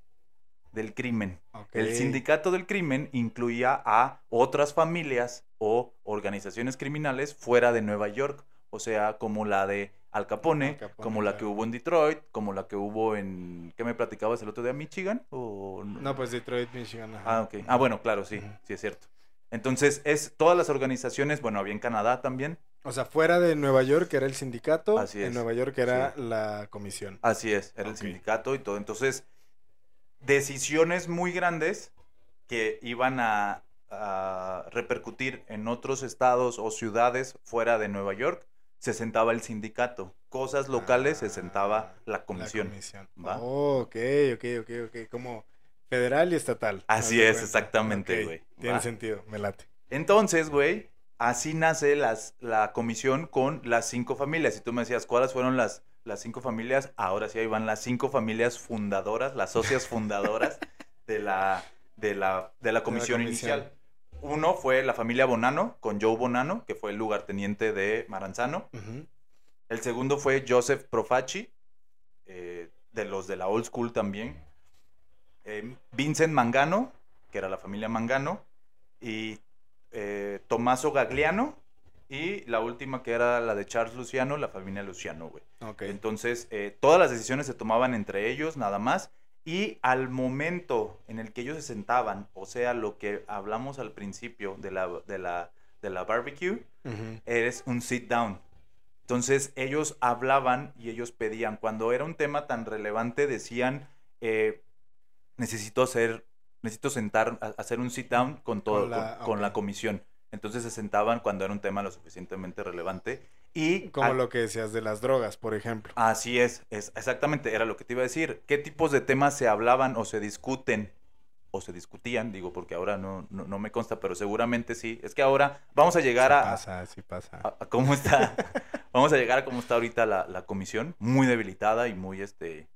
S2: del crimen. El sindicato del crimen incluía a otras familias o organizaciones criminales fuera de Nueva York, o sea, como la de Al Capone,
S1: Al Capone,
S2: como la
S1: claro.
S2: que hubo en Detroit, como la que hubo en ¿qué me platicabas el otro día, Michigan o
S1: No, pues Detroit, Michigan. ajá.
S2: Ah, ok. Ah, bueno, claro, sí, sí es cierto. Entonces, es todas las organizaciones, bueno, había en Canadá también.
S1: O sea, fuera de Nueva York era el sindicato,
S2: Así
S1: en
S2: es.
S1: Nueva York era
S2: Sí.
S1: la comisión.
S2: Así es, era el sindicato y todo. Entonces, decisiones muy grandes que iban a, a repercutir en otros estados o ciudades fuera de Nueva York, se sentaba el sindicato. Cosas locales se sentaba
S1: Ah,
S2: la comisión.
S1: La comisión.
S2: ¿va?
S1: Oh, ok, ok, ok, ok. Como federal y estatal.
S2: Así es,
S1: cuenta.
S2: exactamente, güey.
S1: Tiene
S2: Va.
S1: sentido, me late.
S2: Entonces, güey, así nace las, la comisión con las cinco familias. Y tú me decías, ¿cuáles fueron las, las cinco familias? Ahora sí, ahí van las cinco familias fundadoras, las socias fundadoras *laughs* de la, de la, de la comisión
S1: comisión.
S2: inicial. Uno fue la familia Bonano, con Joe Bonano, que fue el lugarteniente de Maranzano. El segundo fue Joseph Profaci, eh, de los de la old school también. Eh, Vincent Mangano, que era la familia Mangano. Y eh, Tommaso Gagliano. Y la última que era la de Charles Luciano, la familia Luciano, güey. Entonces, eh, todas las decisiones se tomaban entre ellos, nada más. Y al momento en el que ellos se sentaban, o sea, lo que hablamos al principio de la, de la, de la barbecue, eres un sit down. Entonces ellos hablaban y ellos pedían, cuando era un tema tan relevante, decían, eh, necesito hacer, necesito sentar, hacer un sit down con todo,
S1: Con la-
S2: con, con la
S1: ok.
S2: comisión. Entonces se sentaban cuando era un tema lo suficientemente relevante y
S1: Como
S2: a-
S1: lo que decías de las drogas, por ejemplo.
S2: así es, es exactamente era lo que te iba a decir. ¿Qué tipos de temas se hablaban o se discuten o se discutían? Digo porque ahora no, no, no me consta, pero seguramente sí. Es que ahora vamos a llegar
S1: sí
S2: a,
S1: pasa, sí pasa.
S2: a- a cómo está. *laughs* Vamos a llegar a cómo está ahorita la, la comisión, muy debilitada y muy este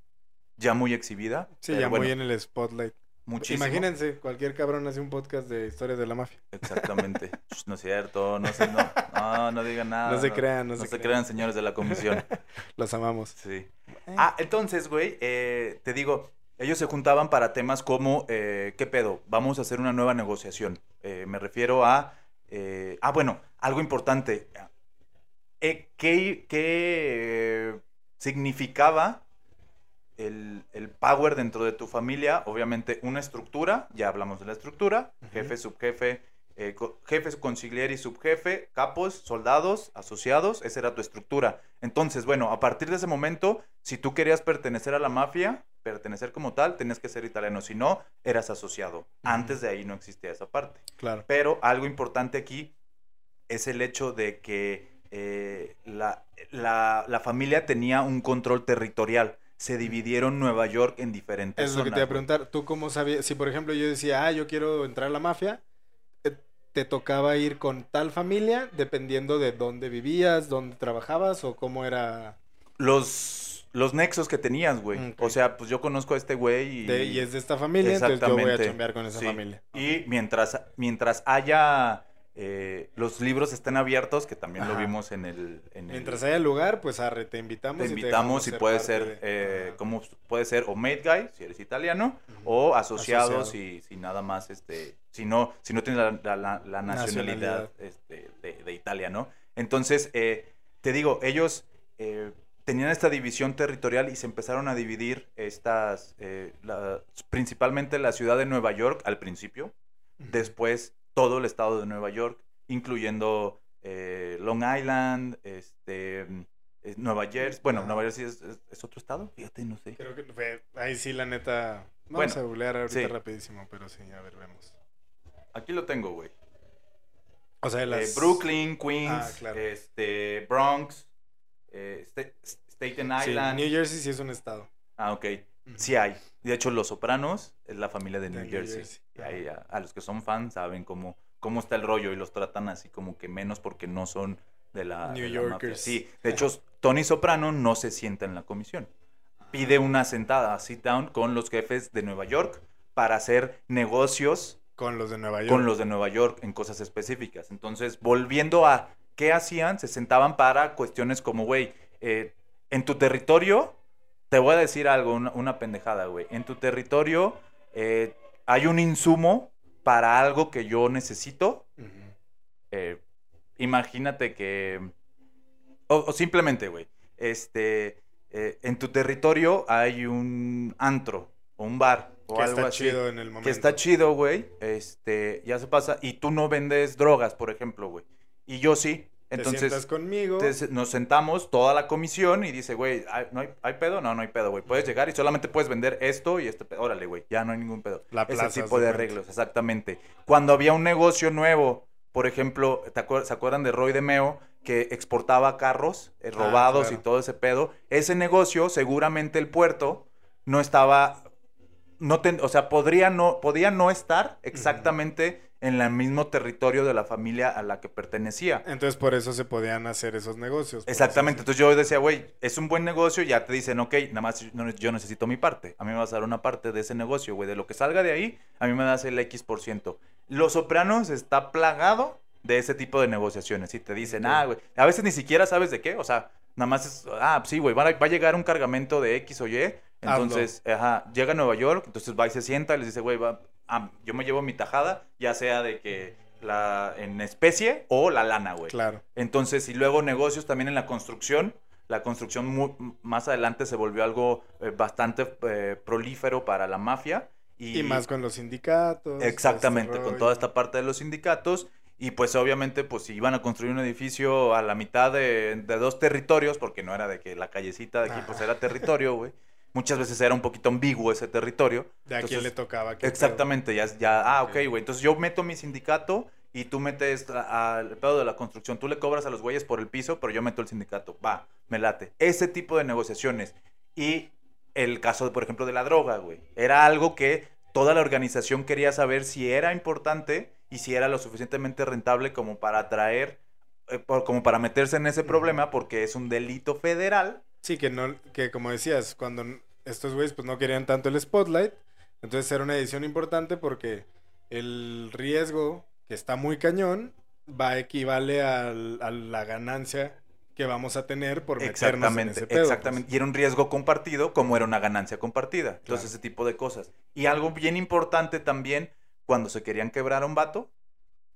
S2: ya muy exhibida.
S1: sí, ya
S2: bueno,
S1: muy en el spotlight.
S2: Muchísimo.
S1: Imagínense, cualquier cabrón hace un podcast de historias de la mafia.
S2: Exactamente. No es cierto, no sé, no, no, no digan nada.
S1: no se crean, no,
S2: No,
S1: se, crean.
S2: crean, señores de la comisión. *laughs*
S1: Los amamos.
S2: Sí.
S1: Eh,
S2: Ah, entonces, güey, eh, te digo, ellos se juntaban para temas como, eh, ¿qué pedo? Vamos a hacer una nueva negociación. Me refiero a, ah, bueno, algo importante. ¿Qué, qué, significaba el, el power dentro de tu familia? Obviamente una estructura, ya hablamos de la estructura, jefe, subjefe, eh, co- jefe, consigliere y subjefe, capos, soldados, asociados, esa era tu estructura. Entonces, bueno, a partir de ese momento, si tú querías pertenecer a la mafia, pertenecer como tal, tenías que ser italiano, si no, eras asociado. Antes de ahí no existía esa parte.
S1: Claro.
S2: Pero algo importante aquí es el hecho de que eh, la, la- la familia tenía un control territorial. Se dividieron Nueva York en diferentes
S1: Es lo que te iba a preguntar. ¿Tú cómo sabías? Si, por ejemplo, yo decía, ah, yo quiero entrar a la mafia, eh, te tocaba ir con tal familia dependiendo de dónde vivías, dónde trabajabas o cómo era.
S2: los, los nexos que tenías, güey.
S1: Ok.
S2: O sea, pues yo conozco a este güey y...
S1: De- y es de esta familia, entonces yo voy a chambear con esa
S2: Sí.
S1: familia.
S2: Y mientras, mientras haya... eh, los libros estén abiertos, que también lo vimos en el... en el-
S1: Mientras haya lugar, pues arre, te invitamos.
S2: te
S1: y
S2: invitamos y
S1: dejamos
S2: puede ser,
S1: de-
S2: eh, como puede ser o made guy, si eres italiano, o asociado,
S1: Asociado.
S2: si, si nada más, este, si no, si no tienes la, la- la- la nacionalidad,
S1: Nacionalidad.
S2: este, de, de Italia, ¿no? Entonces, eh, te digo, ellos eh, tenían esta división territorial y se empezaron a dividir estas, principalmente la ciudad de Nueva York al principio, después todo el estado de Nueva York, incluyendo eh, Long Island, este, mm, eh, Nueva Jersey. Bueno. Nueva Jersey es, es- es otro estado, fíjate, no sé.
S1: Creo que ahí sí, la neta. Vamos
S2: Bueno,
S1: a googlear ahorita
S2: sí.
S1: rapidísimo, pero sí, a ver, vemos.
S2: Aquí lo tengo, güey.
S1: O sea,
S2: Eh,
S1: las.
S2: Brooklyn, Queens,
S1: Ah, claro.
S2: este, Bronx, eh, Sta- Staten
S1: Sí,
S2: Island.
S1: New Jersey sí es un estado.
S2: Ah, ok. Sí hay. De hecho, Los Sopranos es la familia de New
S1: New
S2: Jersey.
S1: Jersey.
S2: Y ahí, a, a los que son fans saben cómo, cómo está el rollo y los tratan así como que menos porque no son de la,
S1: New
S2: de la mafia.
S1: Yorkers.
S2: Sí, de hecho, Tony Soprano no se sienta en la comisión. Pide una sentada, sit down, con los jefes de Nueva York para hacer negocios
S1: Con los de Nueva York.
S2: con los de Nueva York en cosas específicas. Entonces, volviendo a qué hacían, se sentaban para cuestiones como, güey, eh, en tu territorio, te voy a decir algo, una, una pendejada, güey. En tu territorio eh, hay un insumo para algo que yo necesito. Eh, imagínate que... O, o simplemente, güey, este, eh, en tu territorio hay un antro o un bar o
S1: Que
S2: algo
S1: está
S2: así
S1: chido en el momento.
S2: que está chido, güey. Este, ya se pasa. Y tú no vendes drogas, por ejemplo, güey. Y yo sí.
S1: Te
S2: Entonces,
S1: sientas conmigo.
S2: te- nos sentamos toda la comisión y dice, güey, ¿hay, no hay, ¿hay pedo? No, no hay pedo, güey. Puedes llegar y solamente puedes vender esto y este pedo. Órale, güey, ya no hay ningún pedo.
S1: La plaza,
S2: Ese tipo
S1: de
S2: arreglos, exactamente. Cuando había un negocio nuevo, por ejemplo, ¿te acuer- ¿se acuerdan de Roy de Meo? Que exportaba carros eh,
S1: Ah,
S2: robados
S1: claro.
S2: y todo ese pedo. Ese negocio, seguramente el puerto no estaba no ten- o sea, podría no, podía no estar exactamente en el mismo territorio de la familia a la que pertenecía.
S1: Entonces por eso se podían hacer esos negocios.
S2: Exactamente, entonces yo decía, güey, es un buen negocio, ya te dicen, ok, nada más yo- necesito mi parte. A mí me vas a dar una parte de ese negocio, güey. De lo que salga de ahí, a mí me das el X por ciento. Los Sopranos está plagado de ese tipo de negociaciones. Y te dicen, ah, güey, a veces ni siquiera sabes de qué, o sea, nada más es, ah, sí, güey, va, a- va a llegar un cargamento de X o Y. Entonces, ajá, llega a Nueva York, entonces va y se sienta y les dice, güey, va, ah, yo me llevo mi tajada, ya sea de que la en especie o la lana, güey.
S1: Claro.
S2: Entonces, y luego negocios también en la construcción. La construcción más adelante se volvió algo eh, bastante eh, prolífero para la mafia. Y,
S1: Y, más con los sindicatos.
S2: Exactamente,
S1: este
S2: con
S1: rollo.
S2: toda esta parte de los sindicatos. Y pues obviamente, pues si iban a construir un edificio a la mitad de, de dos territorios, porque no era de que la callecita de aquí pues era territorio, güey. Muchas veces era un poquito ambiguo ese territorio.
S1: De a quién le tocaba.
S2: Exactamente, ya, ya, ah, ok, güey. Entonces yo meto mi sindicato y tú metes al pedo de la construcción. Tú le cobras a los güeyes por el piso, pero yo meto el sindicato. Va, me late. Ese tipo de negociaciones. Y el caso, por ejemplo, de la droga, güey. Era algo que toda la organización quería saber si era importante y si era lo suficientemente rentable como para atraer, eh, por- como para meterse en ese problema, porque es un delito federal.
S1: Sí, que no, que como decías, cuando estos güeyes pues no querían tanto el spotlight, entonces era una edición importante porque el riesgo, que está muy cañón, va equivale al- a la ganancia que vamos a tener por meternos en
S2: Exactamente,
S1: ese pedo. pues.
S2: exactamente. Y era un riesgo compartido como era una ganancia compartida. Entonces,
S1: Claro.
S2: ese tipo de cosas. Y algo bien importante también, cuando se querían quebrar a un vato,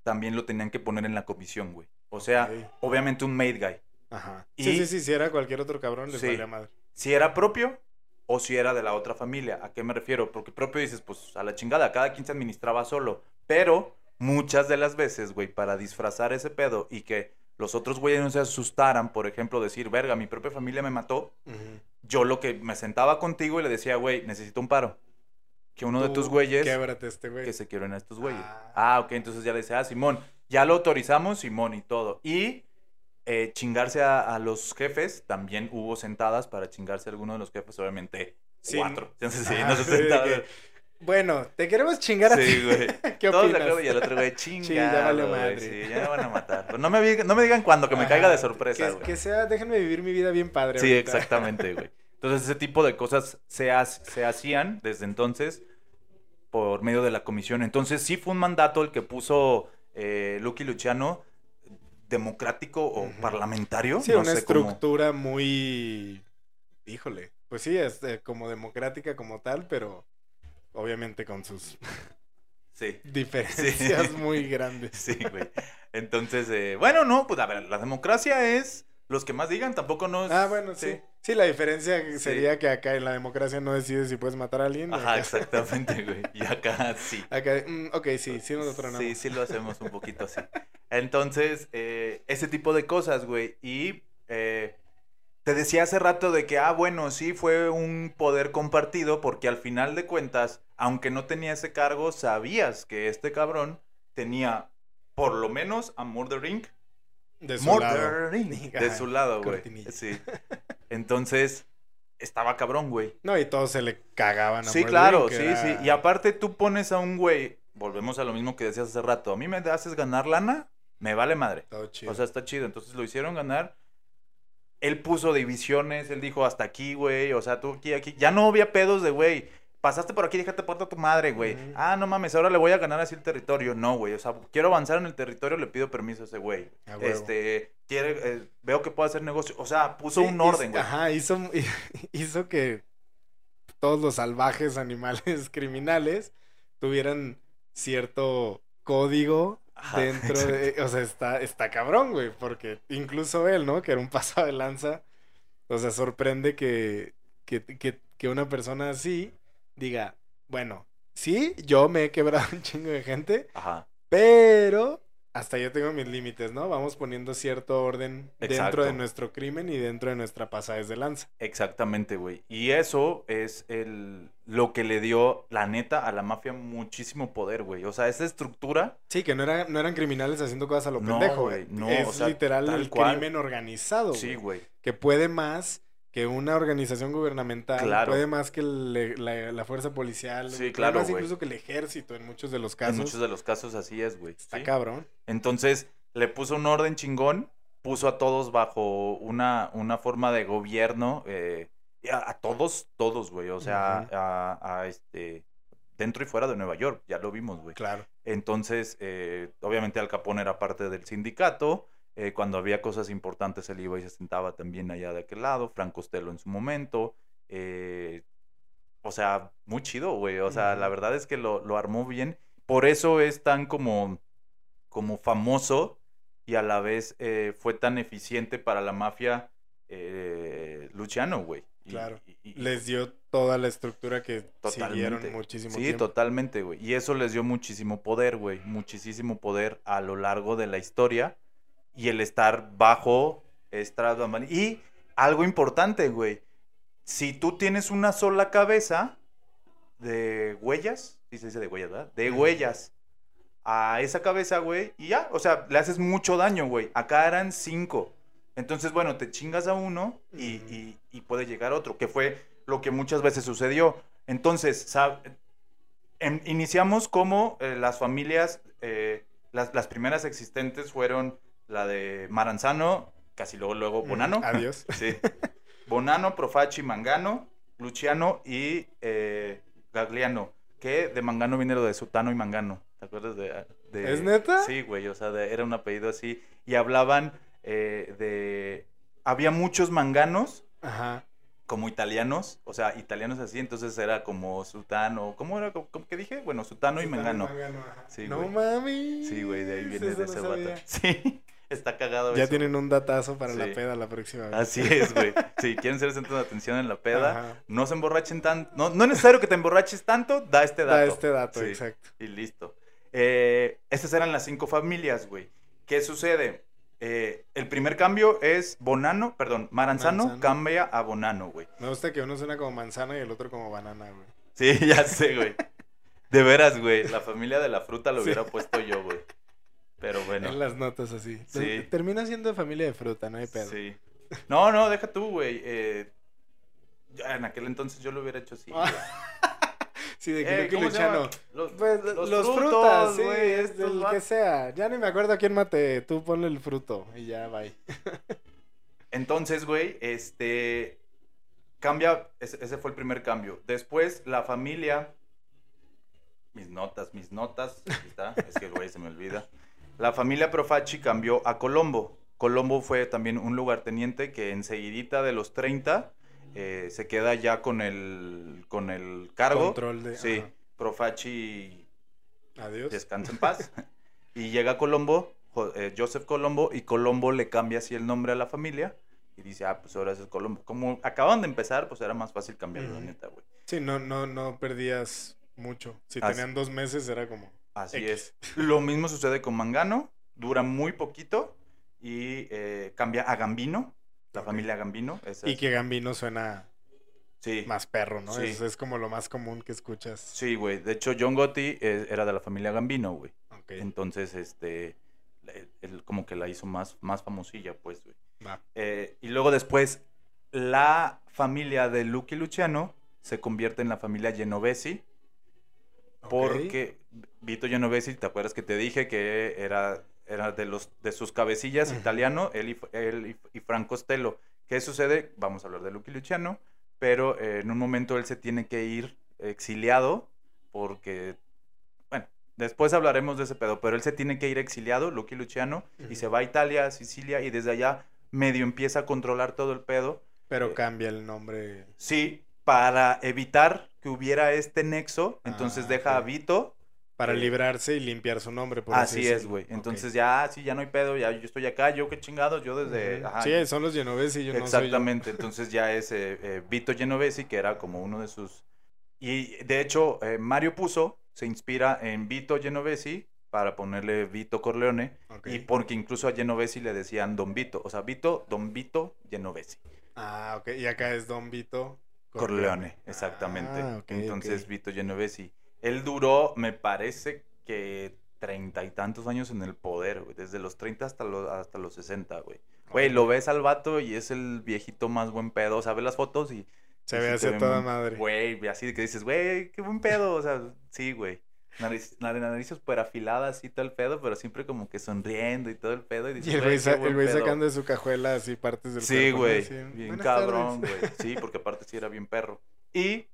S2: también lo tenían que poner en la comisión, güey. O sea,
S1: Ok.
S2: obviamente un made guy.
S1: Ajá.
S2: Y-
S1: Sí, sí, sí, si era cualquier otro cabrón, les
S2: Sí.
S1: valía madre.
S2: Si era propio o si era de la otra familia. ¿A qué me refiero? Porque propio dices, pues a la chingada, cada quien se administraba solo. Pero muchas de las veces, güey, para disfrazar ese pedo y que los otros güeyes no se asustaran, por ejemplo, decir, verga, mi propia familia me mató, yo lo que me sentaba contigo y le decía, güey, necesito un paro. Que uno de tus güeyes
S1: Québrate este güey.
S2: que se quieren a estos güeyes.
S1: Ah.
S2: Ah, ok, entonces ya le decía, ah, Simón, ya lo autorizamos, Simón y todo. Y eh, chingarse a, a los jefes, también hubo sentadas para chingarse a alguno de los jefes, obviamente
S1: Sí.
S2: cuatro. *laughs* Entonces, sí,
S1: Ajá,
S2: no se
S1: sí, de
S2: sentaban.
S1: que Bueno, te queremos chingar a
S2: Sí,
S1: ti. *laughs*
S2: güey.
S1: ¿Qué
S2: Todos
S1: opinas?
S2: acuerdo y el otro güey, chinga. *laughs*
S1: Sí, ya valió madre.
S2: Sí, ya me van a matar. Pero no me, no me digan cuándo, que me
S1: Ajá,
S2: caiga de sorpresa,
S1: Que,
S2: güey.
S1: que sea, déjenme vivir mi vida bien padre.
S2: Sí,
S1: ahorita.
S2: exactamente, güey. Entonces, ese tipo de cosas se, ha- se hacían desde entonces por medio de la comisión. Entonces, sí fue un mandato el que puso eh, Lucky Luciano, democrático o parlamentario.
S1: Sí,
S2: no
S1: una
S2: sé cómo-
S1: estructura muy. Híjole. Pues sí, es eh, como democrática como tal, pero obviamente con sus
S2: Sí. *laughs*
S1: diferencias *laughs*
S2: Sí.
S1: muy grandes.
S2: Sí, güey. Entonces, eh, bueno, no, pues a ver, la democracia es los que más digan, tampoco no es...
S1: Ah, bueno, sí. Sí, la diferencia
S2: Sí.
S1: sería que acá en la democracia no decides si puedes matar a alguien.
S2: Ajá, exactamente, güey. Y acá sí. *laughs*
S1: acá, mm, ok, sí, sí nos tronamos.
S2: Sí, sí lo hacemos un poquito así. Entonces, eh, ese tipo de cosas, güey. Y eh, te decía hace rato de que, ah, bueno, sí fue un poder compartido porque al final de cuentas, aunque no tenía ese cargo, sabías que este cabrón tenía por lo menos a Murder Inc.
S1: De su lado.
S2: De su lado, güey. Sí. *laughs* Entonces, estaba cabrón, güey.
S1: No, y todos se le cagaban a
S2: Sí, claro, sí,
S1: era-
S2: sí. Y aparte tú pones a un güey, volvemos a lo mismo que decías hace rato, a mí me haces ganar lana, me vale madre.
S1: Todo chido.
S2: O sea, está chido. Entonces lo hicieron ganar. Él puso divisiones, él dijo hasta aquí, güey. O sea, tú aquí, aquí. Ya no había pedos de, güey. Pasaste por aquí, déjate puerta a tu madre, güey. Ah, no mames, ahora le voy a ganar así el territorio. No, güey. O sea, quiero avanzar en el territorio, le pido permiso a ese güey.
S1: A huevo.
S2: Este, quiere, eh, veo que puede hacer negocio. O sea, puso
S1: Sí,
S2: un orden, güey.
S1: Ajá, hizo, *laughs* hizo que todos los salvajes animales *laughs* criminales tuvieran cierto código
S2: Ajá,
S1: dentro de... O sea, está, está cabrón, güey, porque incluso él, ¿no? Que era un *laughs* paso de lanza. O sea, sorprende que, que, que, que una persona así diga, bueno, sí, yo me he quebrado *laughs* un chingo de gente,
S2: Ajá.
S1: pero hasta yo tengo mis límites, ¿no? Vamos poniendo cierto orden dentro de nuestro crimen y dentro de nuestra pasada de lanza.
S2: Exactamente, güey. Y eso es el, lo que le dio, la neta, a la mafia muchísimo poder, güey. O sea, esa estructura
S1: Sí, que no, era, no eran criminales haciendo cosas a lo
S2: No,
S1: pendejo,
S2: güey, no,
S1: es
S2: o sea,
S1: literal el
S2: cual.
S1: crimen organizado,
S2: Sí,
S1: güey. Que puede más que una organización gubernamental,
S2: Claro.
S1: puede más que el- la, la fuerza policial,
S2: Sí,
S1: puede
S2: claro,
S1: más incluso que el ejército en muchos de los
S2: En
S1: casos.
S2: muchos de los casos así es, güey.
S1: Está
S2: ¿sí?
S1: cabrón.
S2: Entonces, le puso un orden chingón, puso a todos bajo una, una forma de gobierno, eh, a, a todos, todos, güey. O sea, a, este, dentro y fuera de Nueva York, ya lo vimos, güey.
S1: Claro.
S2: Entonces, eh, obviamente Al Capone era parte del sindicato. Eh, cuando había cosas importantes, él iba y se sentaba también allá de aquel lado. Frank Costello en su momento. eh, o sea, muy chido, güey. O sea, la verdad es que lo, lo armó bien. Por eso es tan como, como famoso y a la vez eh, fue tan eficiente para la mafia eh, Luciano, güey.
S1: Claro.
S2: y- y-
S1: Les dio toda la estructura que
S2: Totalmente.
S1: siguieron muchísimo
S2: Sí,
S1: tiempo.
S2: totalmente, güey. Y eso les dio muchísimo poder, güey. Muchísimo poder a lo largo de la historia. Y el estar bajo estas bambalinas. Y algo importante, güey. Si tú tienes una sola cabeza de huellas, sí se dice de huellas, ¿verdad? De huellas a esa cabeza, güey. Y ya, o sea, le haces mucho daño, güey. Acá eran cinco. Entonces, bueno, te chingas a uno y- y puede llegar otro, que fue lo que muchas veces sucedió. Entonces, sab- em- iniciamos como eh, las familias, eh, las, las primeras existentes fueron la de Maranzano, casi luego, luego
S1: Mm,
S2: Bonano.
S1: Adiós. *laughs*
S2: Sí. Bonano, Profaci, Mangano, Luciano y eh, Gagliano. Que de Mangano viene lo de Sutano y Mangano. ¿Te acuerdas de...? de-
S1: ¿Es neta?
S2: Sí, güey, o sea, de- era un apellido así. Y hablaban eh, de... Había muchos manganos
S1: Ajá.
S2: como italianos, o sea, italianos así, entonces era como Sutano, ¿cómo era? ¿Cómo, que dije? Bueno, Sutano y Mangano.
S1: ajá.
S2: Sí,
S1: no
S2: güey.
S1: mami.
S2: Sí, güey, de ahí viene de
S1: no
S2: ese
S1: sabía.
S2: vato. *laughs* Sí, está cagado
S1: Ya
S2: eso.
S1: tienen un datazo para
S2: Sí.
S1: la peda la próxima vez.
S2: Así es, güey. Si quieren ser el centro de atención en la peda,
S1: Ajá.
S2: no se emborrachen tanto. No, no es necesario que te emborraches tanto, da este dato.
S1: Da este dato,
S2: Sí.
S1: exacto.
S2: Y listo. Eh, estas eran las cinco familias, güey. ¿Qué sucede? Eh, el primer cambio es Bonano, perdón, Maranzano,
S1: Manzano.
S2: cambia a Bonano, güey.
S1: Me gusta que uno suena como manzana y el otro como banana, güey.
S2: Sí, *laughs* ya sé, güey. De veras, güey. La familia de la fruta lo hubiera puesto yo, güey. Pero bueno.
S1: En las notas así.
S2: Sí.
S1: Termina siendo familia de fruta, no hay pedo.
S2: Sí. No, no, deja tú, güey. Eh, en aquel entonces yo lo hubiera hecho así. *laughs*
S1: Sí, de
S2: Eh,
S1: que Lucky
S2: ¿cómo se
S1: Luciano.
S2: llama? Los,
S1: Pues
S2: los
S1: los,
S2: frutos,
S1: frutas, sí, es del que sea. Ya ni me acuerdo a quién mate. Tú ponle el fruto y ya, bye. *laughs*
S2: Entonces, güey, este. Cambia. Ese, ese fue el primer cambio. Después, la familia. Mis notas, mis notas. Aquí está. es que, güey, se me olvida. La familia Profaci cambió a Colombo. Colombo fue también un lugarteniente que enseguidita de los 30 eh, se queda ya con el, con el cargo.
S1: Control de.
S2: Sí,
S1: ajá.
S2: Profaci
S1: Adiós.
S2: descansa en paz. *laughs* y llega Colombo, eh, Joseph Colombo, y Colombo le cambia así el nombre a la familia. Y dice, ah, pues ahora es Colombo. Como acaban de empezar, pues era más fácil cambiarlo, la neta, güey.
S1: Sí, no, no, no perdías mucho. Si
S2: Así-
S1: tenían dos meses era como.
S2: Así
S1: X.
S2: es. Lo mismo sucede con Mangano, dura muy poquito y eh, cambia a Gambino, la familia Gambino. esa
S1: Y
S2: es-
S1: que Gambino suena
S2: sí,
S1: más perro, ¿no?
S2: Sí.
S1: Es, es como lo más común que escuchas.
S2: sí, güey. De hecho, John Gotti eh, era de la familia Gambino, güey. Entonces, este, él, él como que la hizo más, más famosilla, pues, güey.
S1: va.
S2: Eh, y luego después, la familia de Lucky Luciano se convierte en la familia Genovesi. Porque Vito Genovesi, ¿te acuerdas que te dije que era, era de, los, de sus cabecillas italiano, él, y, él y, Stelo? ¿Qué sucede? Vamos a hablar de Lucky Luciano, pero eh, en un momento él se tiene que ir exiliado porque, bueno, después hablaremos de ese pedo, pero él se tiene que ir exiliado, Lucky Luciano, y se va a Italia, a Sicilia, y desde allá medio empieza a controlar todo el pedo.
S1: Pero
S2: eh,
S1: cambia el nombre.
S2: Sí, para evitar que hubiera este nexo, entonces
S1: Ah,
S2: deja a. Vito
S1: Para
S2: eh,
S1: librarse y limpiar su nombre. Por
S2: Así es,
S1: decirlo.
S2: güey. Entonces ya, sí, ya no hay pedo, ya yo estoy acá, yo qué chingados, yo desde... Ajá,
S1: Sí, son los Genovesi yo no soy yo.
S2: Exactamente, *laughs* entonces ya es eh, eh, Vito Genovesi, que era como uno de sus... Y de hecho, Mario Puzo se inspira en Vito Genovesi para ponerle Vito Corleone, y porque incluso a Genovesi le decían Don Vito, o sea, Vito, Don Vito Genovesi.
S1: Ah, ok. Y acá es Don Vito
S2: Corleone, exactamente.
S1: Ah, ok,
S2: Ences
S1: ok.
S2: Vito Genovesi. Él duró, me parece que treinta y tantos años en el poder, güey. Desde los 30 hasta los, hasta los 60, güey. Güey, lo ves al vato y es el viejito más buen pedo. O sea, ves las fotos y...
S1: Se
S2: y
S1: ve
S2: sí
S1: así toda madre.
S2: Güey, así de que dices, güey, qué buen pedo. O sea, sí, güey. Nariz, nariz, súper afilada, así todo el pedo, pero siempre como que sonriendo y todo el pedo. Y,
S1: el güey, sa- el güey
S2: pedo".
S1: sacando de su cajuela así partes del
S2: Sí, güey.
S1: Así,
S2: Bien
S1: "Buenas
S2: cabrón,
S1: tardes".
S2: güey. Sí, porque aparte sí era bien perro. Y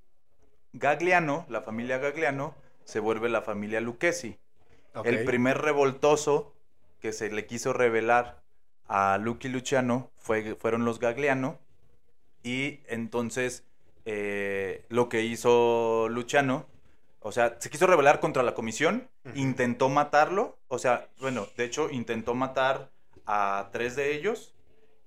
S2: Gagliano, la familia Gagliano, se vuelve la familia Lucchesi. El primer revoltoso que se le quiso revelar a Lucky Luciano fue, fueron los Gagliano. Y entonces eh, lo que hizo Luciano, o sea, se quiso rebelar contra la comisión, intentó matarlo, o sea, bueno, de hecho intentó matar a tres de ellos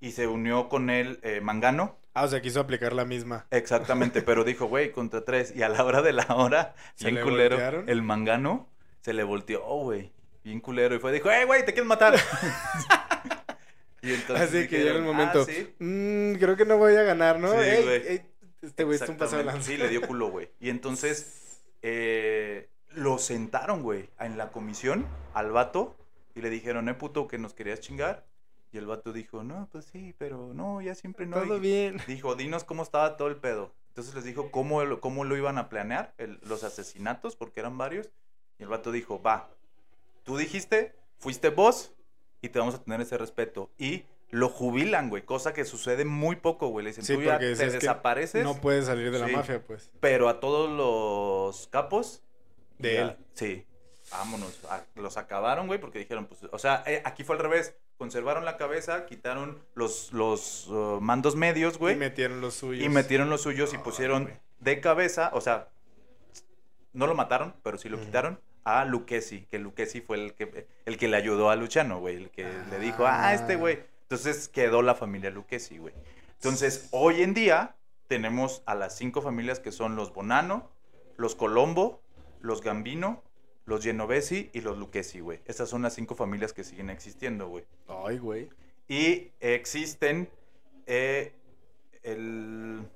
S2: y se unió con él eh, Mangano.
S1: Ah, o sea, quiso aplicar la misma.
S2: Exactamente, *laughs* pero dijo, güey, contra tres. Y a la hora de la hora,
S1: ¿Se
S2: bien
S1: le
S2: culero,
S1: voltearon?
S2: el mangano se le volteó, güey, bien culero. Y fue, dijo, hey, güey, te quieres matar. *laughs* *laughs* y entonces
S1: Así que llega el momento.
S2: "Ah, sí".
S1: "Mm, creo que no voy a ganar, ¿no?
S2: Sí,
S1: Ey,
S2: güey.
S1: ey, este güey está un paso
S2: Exactamente,
S1: adelante.
S2: Sí, le dio culo, güey. Y entonces eh, lo sentaron, güey, en la comisión al vato y le dijeron, eh, puto, que nos querías chingar. Y el vato dijo, no, pues sí, pero no, ya siempre no.
S1: Todo
S2: Y-
S1: bien.
S2: Dijo, dinos cómo estaba todo el pedo. Entonces les dijo cómo, lo- cómo lo iban a planear, el- los asesinatos, porque eran varios. Y el vato dijo, va, tú dijiste, fuiste vos y te vamos a tener ese respeto. Y lo jubilan, güey, cosa que sucede muy poco, güey. Le dicen,
S1: Sí,
S2: tú ya te desapareces,
S1: No puede salir de la
S2: Sí.
S1: mafia, pues.
S2: pero a todos los capos...
S1: De
S2: ya-
S1: él.
S2: Sí, vámonos. a- los acabaron, güey, porque dijeron, pues, o sea, eh, aquí fue al revés. Conservaron la cabeza, quitaron los, los uh, mandos medios, güey.
S1: Y metieron los suyos.
S2: Y metieron los suyos y pusieron
S1: güey.
S2: de cabeza, o sea, no lo mataron, pero sí lo quitaron a Lucchesi, que Lucchesi fue el que, el que le ayudó a Luciano, güey, el que le dijo, ah, este
S1: Ah.
S2: güey. Entonces quedó la familia Lucchesi, güey. Entonces, hoy en día tenemos a las cinco familias que son los Bonano, los Colombo, los Gambino, los Genovesi y los Lucchesi, güey. Estas son las cinco familias que siguen existiendo, güey.
S1: Ay, güey.
S2: Y existen eh, el,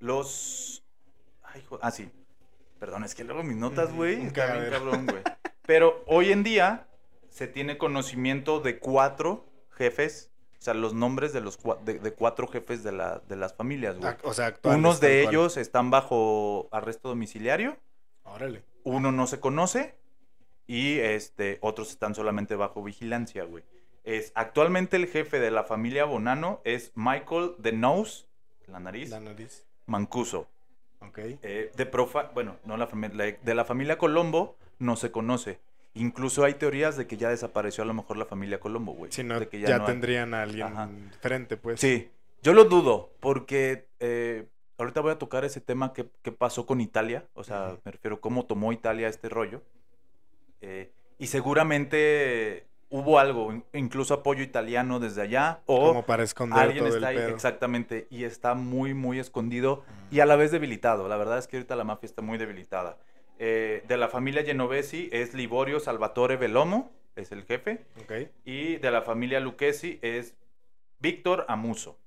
S2: los... Ay, ah, sí. Perdón, es que luego mis notas, güey. Está bien cabrón, güey. Pero hoy en día se tiene conocimiento de cuatro jefes, o sea, los nombres de los de, de cuatro jefes de, la, de las familias, güey.
S1: Ac- O sea,
S2: Unos de ellos están bajo arresto domiciliario
S1: Órale.
S2: Uno no se conoce y este, otros están solamente bajo vigilancia, güey. Es, actualmente el jefe de la familia Bonano es Michael The Nose, la nariz,
S1: La nariz.
S2: Mancuso.
S1: Ok.
S2: Eh, de profa bueno, no la familia, de la familia Colombo no se conoce. Incluso hay teorías de que ya desapareció a lo mejor la familia Colombo, güey.
S1: Si no,
S2: De que
S1: ya,
S2: no hay-
S1: tendrían a alguien
S2: Ajá.
S1: frente, pues.
S2: Sí, yo lo dudo, porque eh, ahorita voy a tocar ese tema que, que pasó con Italia, o sea, me refiero cómo tomó Italia este rollo. Eh, y seguramente hubo algo, in- incluso apoyo italiano desde allá, o
S1: Como para esconder
S2: alguien
S1: todo
S2: está ahí,
S1: pedo.
S2: exactamente, y está muy, muy escondido y a la vez debilitado. La verdad es que ahorita la mafia está muy debilitada. Eh, de la familia Genovesi es Liborio Salvatore Velomo, es el jefe, y de la familia Lucchesi es Víctor Amuso.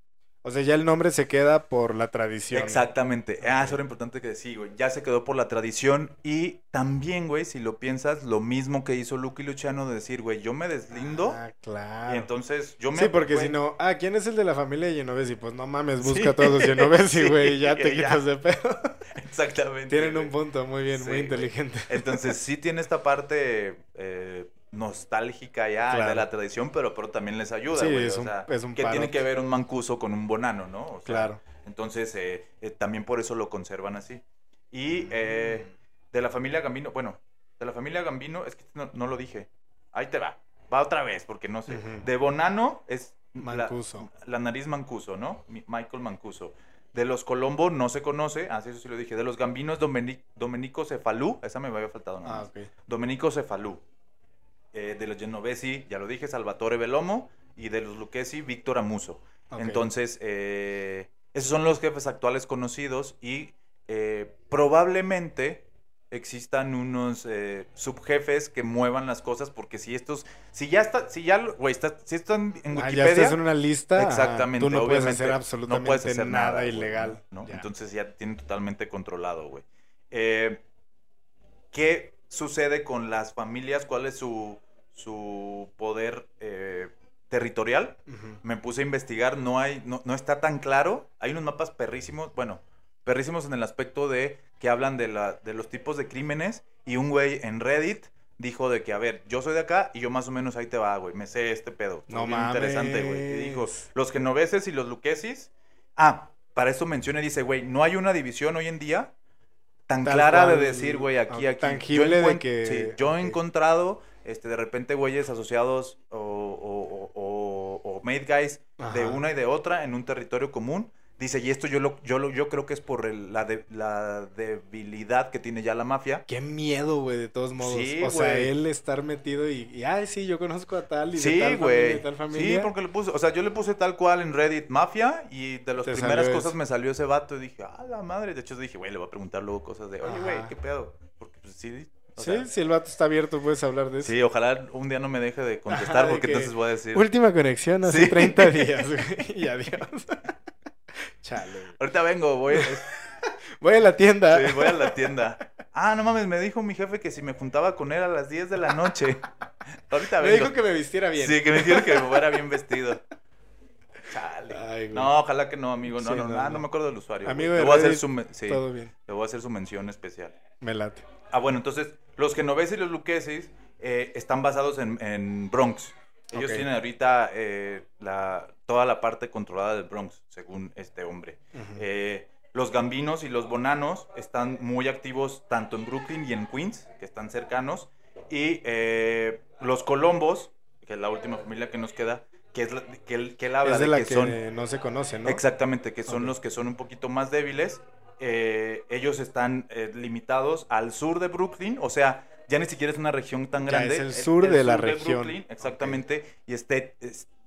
S1: O sea, ya el nombre se queda por la tradición.
S2: Exactamente. Ah, eso era importante que decir, güey. Ya se quedó por la tradición. Y también, güey, si lo piensas, lo mismo que hizo Lucky Luciano de decir, güey, yo me deslindo.
S1: Ah, claro.
S2: y entonces yo me.
S1: Sí, porque
S2: güey,
S1: si no, ah, ¿quién es el de la familia de Genovesi? Pues no mames,
S2: Sí.
S1: busca a todos los Genovesi, *laughs*
S2: Sí,
S1: güey, y ya te
S2: ya.
S1: quitas de pedo. *laughs*
S2: Exactamente.
S1: Tienen
S2: güey.
S1: un punto, muy bien,
S2: Sí,
S1: muy
S2: güey.
S1: inteligente.
S2: Entonces sí tiene esta parte eh, nostálgica ya de la tradición, pero, pero también les ayuda,
S1: Sí,
S2: güey.
S1: es
S2: o
S1: un-
S2: sea,
S1: es un
S2: que tiene que ver un mancuso con un bonano, ¿no? O sea,
S1: Claro.
S2: Entonces, eh, eh, también por eso lo conservan así. Y eh, de la familia Gambino, bueno, de la familia Gambino, es que no, no lo dije. Ahí te va. Va otra vez, porque no sé. De Bonano es
S1: Mancuso.
S2: La, nariz Mancuso, ¿no? Mi- Michael Mancuso. De los Colombo no se conoce, así eso sí lo dije. De los Gambinos, Domeni- Domenico Cefalú, esa me había faltado nada
S1: Ah,
S2: más.
S1: ok.
S2: Domenico Cefalú. Eh, de los Genovesi, ya lo dije, Salvatore Velomo. Y de los Lucchesi, Víctor Amuso. Entonces, eh, esos son los jefes actuales conocidos y eh, probablemente existan unos eh, subjefes que muevan las cosas porque si estos, si ya está, si ya, güey, está, si están en
S1: Ah,
S2: Wikipedia,
S1: ya estás en una lista. ajá,
S2: exactamente,
S1: Tú no puedes hacer absolutamente
S2: no puedes hacer
S1: nada, ilegal.
S2: ¿no?
S1: Ya.
S2: Entonces ya tienen totalmente controlado, güey. Eh, ¿Qué sucede con las familias? ¿Cuál es su, su poder eh, territorial? Me puse a investigar, no hay, no, no está tan claro. Hay unos mapas perrísimos, bueno, perrísimos en el aspecto de que hablan de, la, de los tipos de crímenes. Y un güey en Reddit dijo de que, a ver, yo soy de acá y yo más o menos ahí te va, güey. Me sé este pedo.
S1: No
S2: Muy interesante, güey. Y dijo,
S1: mames.
S2: los genoveses y los luquesis. Ah, para eso menciona y dice, güey, no hay una división hoy en día tan
S1: Tal
S2: clara de decir, güey, aquí, aquí.
S1: tangible de
S2: encuent-
S1: que-
S2: sí, yo he encontrado, este, de repente, güeyes asociados o, o, o, o- o made guys de una y de otra en un territorio común. Dice, y esto yo lo, yo lo, yo creo que es por el- la, de- la debilidad que tiene ya la mafia.
S1: Qué miedo, güey, de todos modos.
S2: Sí,
S1: o sea, él estar metido y, y, ay, sí, yo conozco a tal y de
S2: Sí,
S1: tal familia de tal
S2: Sí, porque le puse, o sea, yo le puse tal cual en Reddit mafia y de las
S1: Te
S2: primeras cosas me salió ese vato y dije, ah, la madre. De hecho, dije, güey, le voy a preguntar luego cosas de, oye, güey. ¿qué pedo? Porque pues sí. o
S1: Sí,
S2: sea,
S1: si el vato está abierto, puedes hablar de eso.
S2: Sí, ojalá un día no me deje de contestar
S1: de
S2: porque
S1: que
S2: entonces voy a decir.
S1: Última conexión hace
S2: Sí.
S1: 30 días, güey. *laughs* Y adiós. *laughs* Chale. *laughs*
S2: Ahorita vengo, voy, *laughs*
S1: Voy a la tienda.
S2: sí, voy a la tienda. Ah, no mames, me dijo mi jefe que si me juntaba con él a las 10 de la noche. Ahorita
S1: Me
S2: vengo.
S1: dijo que me vistiera bien.
S2: Sí, que me dijeron que me fuera bien vestido. Chale.
S1: Ay.
S2: No, ojalá que no, amigo. No,
S1: Sí,
S2: no,
S1: no, no.
S2: no me acuerdo del usuario.
S1: Amigo
S2: le voy a hacer su, sí,
S1: Todo bien.
S2: le voy a hacer su mención especial.
S1: Me late.
S2: Ah, bueno, entonces, los genoveses y los luqueses eh, están basados en, en Bronx. Ellos tienen ahorita eh, la, toda la parte controlada del Bronx, según este hombre. Eh, los gambinos y los bonanos están muy activos tanto en Brooklyn y en Queens, que están cercanos. Y eh, los colombos, que es la última familia que nos queda, que es la- que, él, que él habla
S1: es de
S2: de
S1: la
S2: que,
S1: que,
S2: son
S1: no se conoce, ¿no?
S2: Exactamente, que son los que son un poquito más débiles. Eh, ellos están limitados al sur de Brooklyn, o sea, ya ni siquiera es una región tan
S1: Ya
S2: grande.
S1: es el sur de la región.
S2: Brooklyn, exactamente, y State-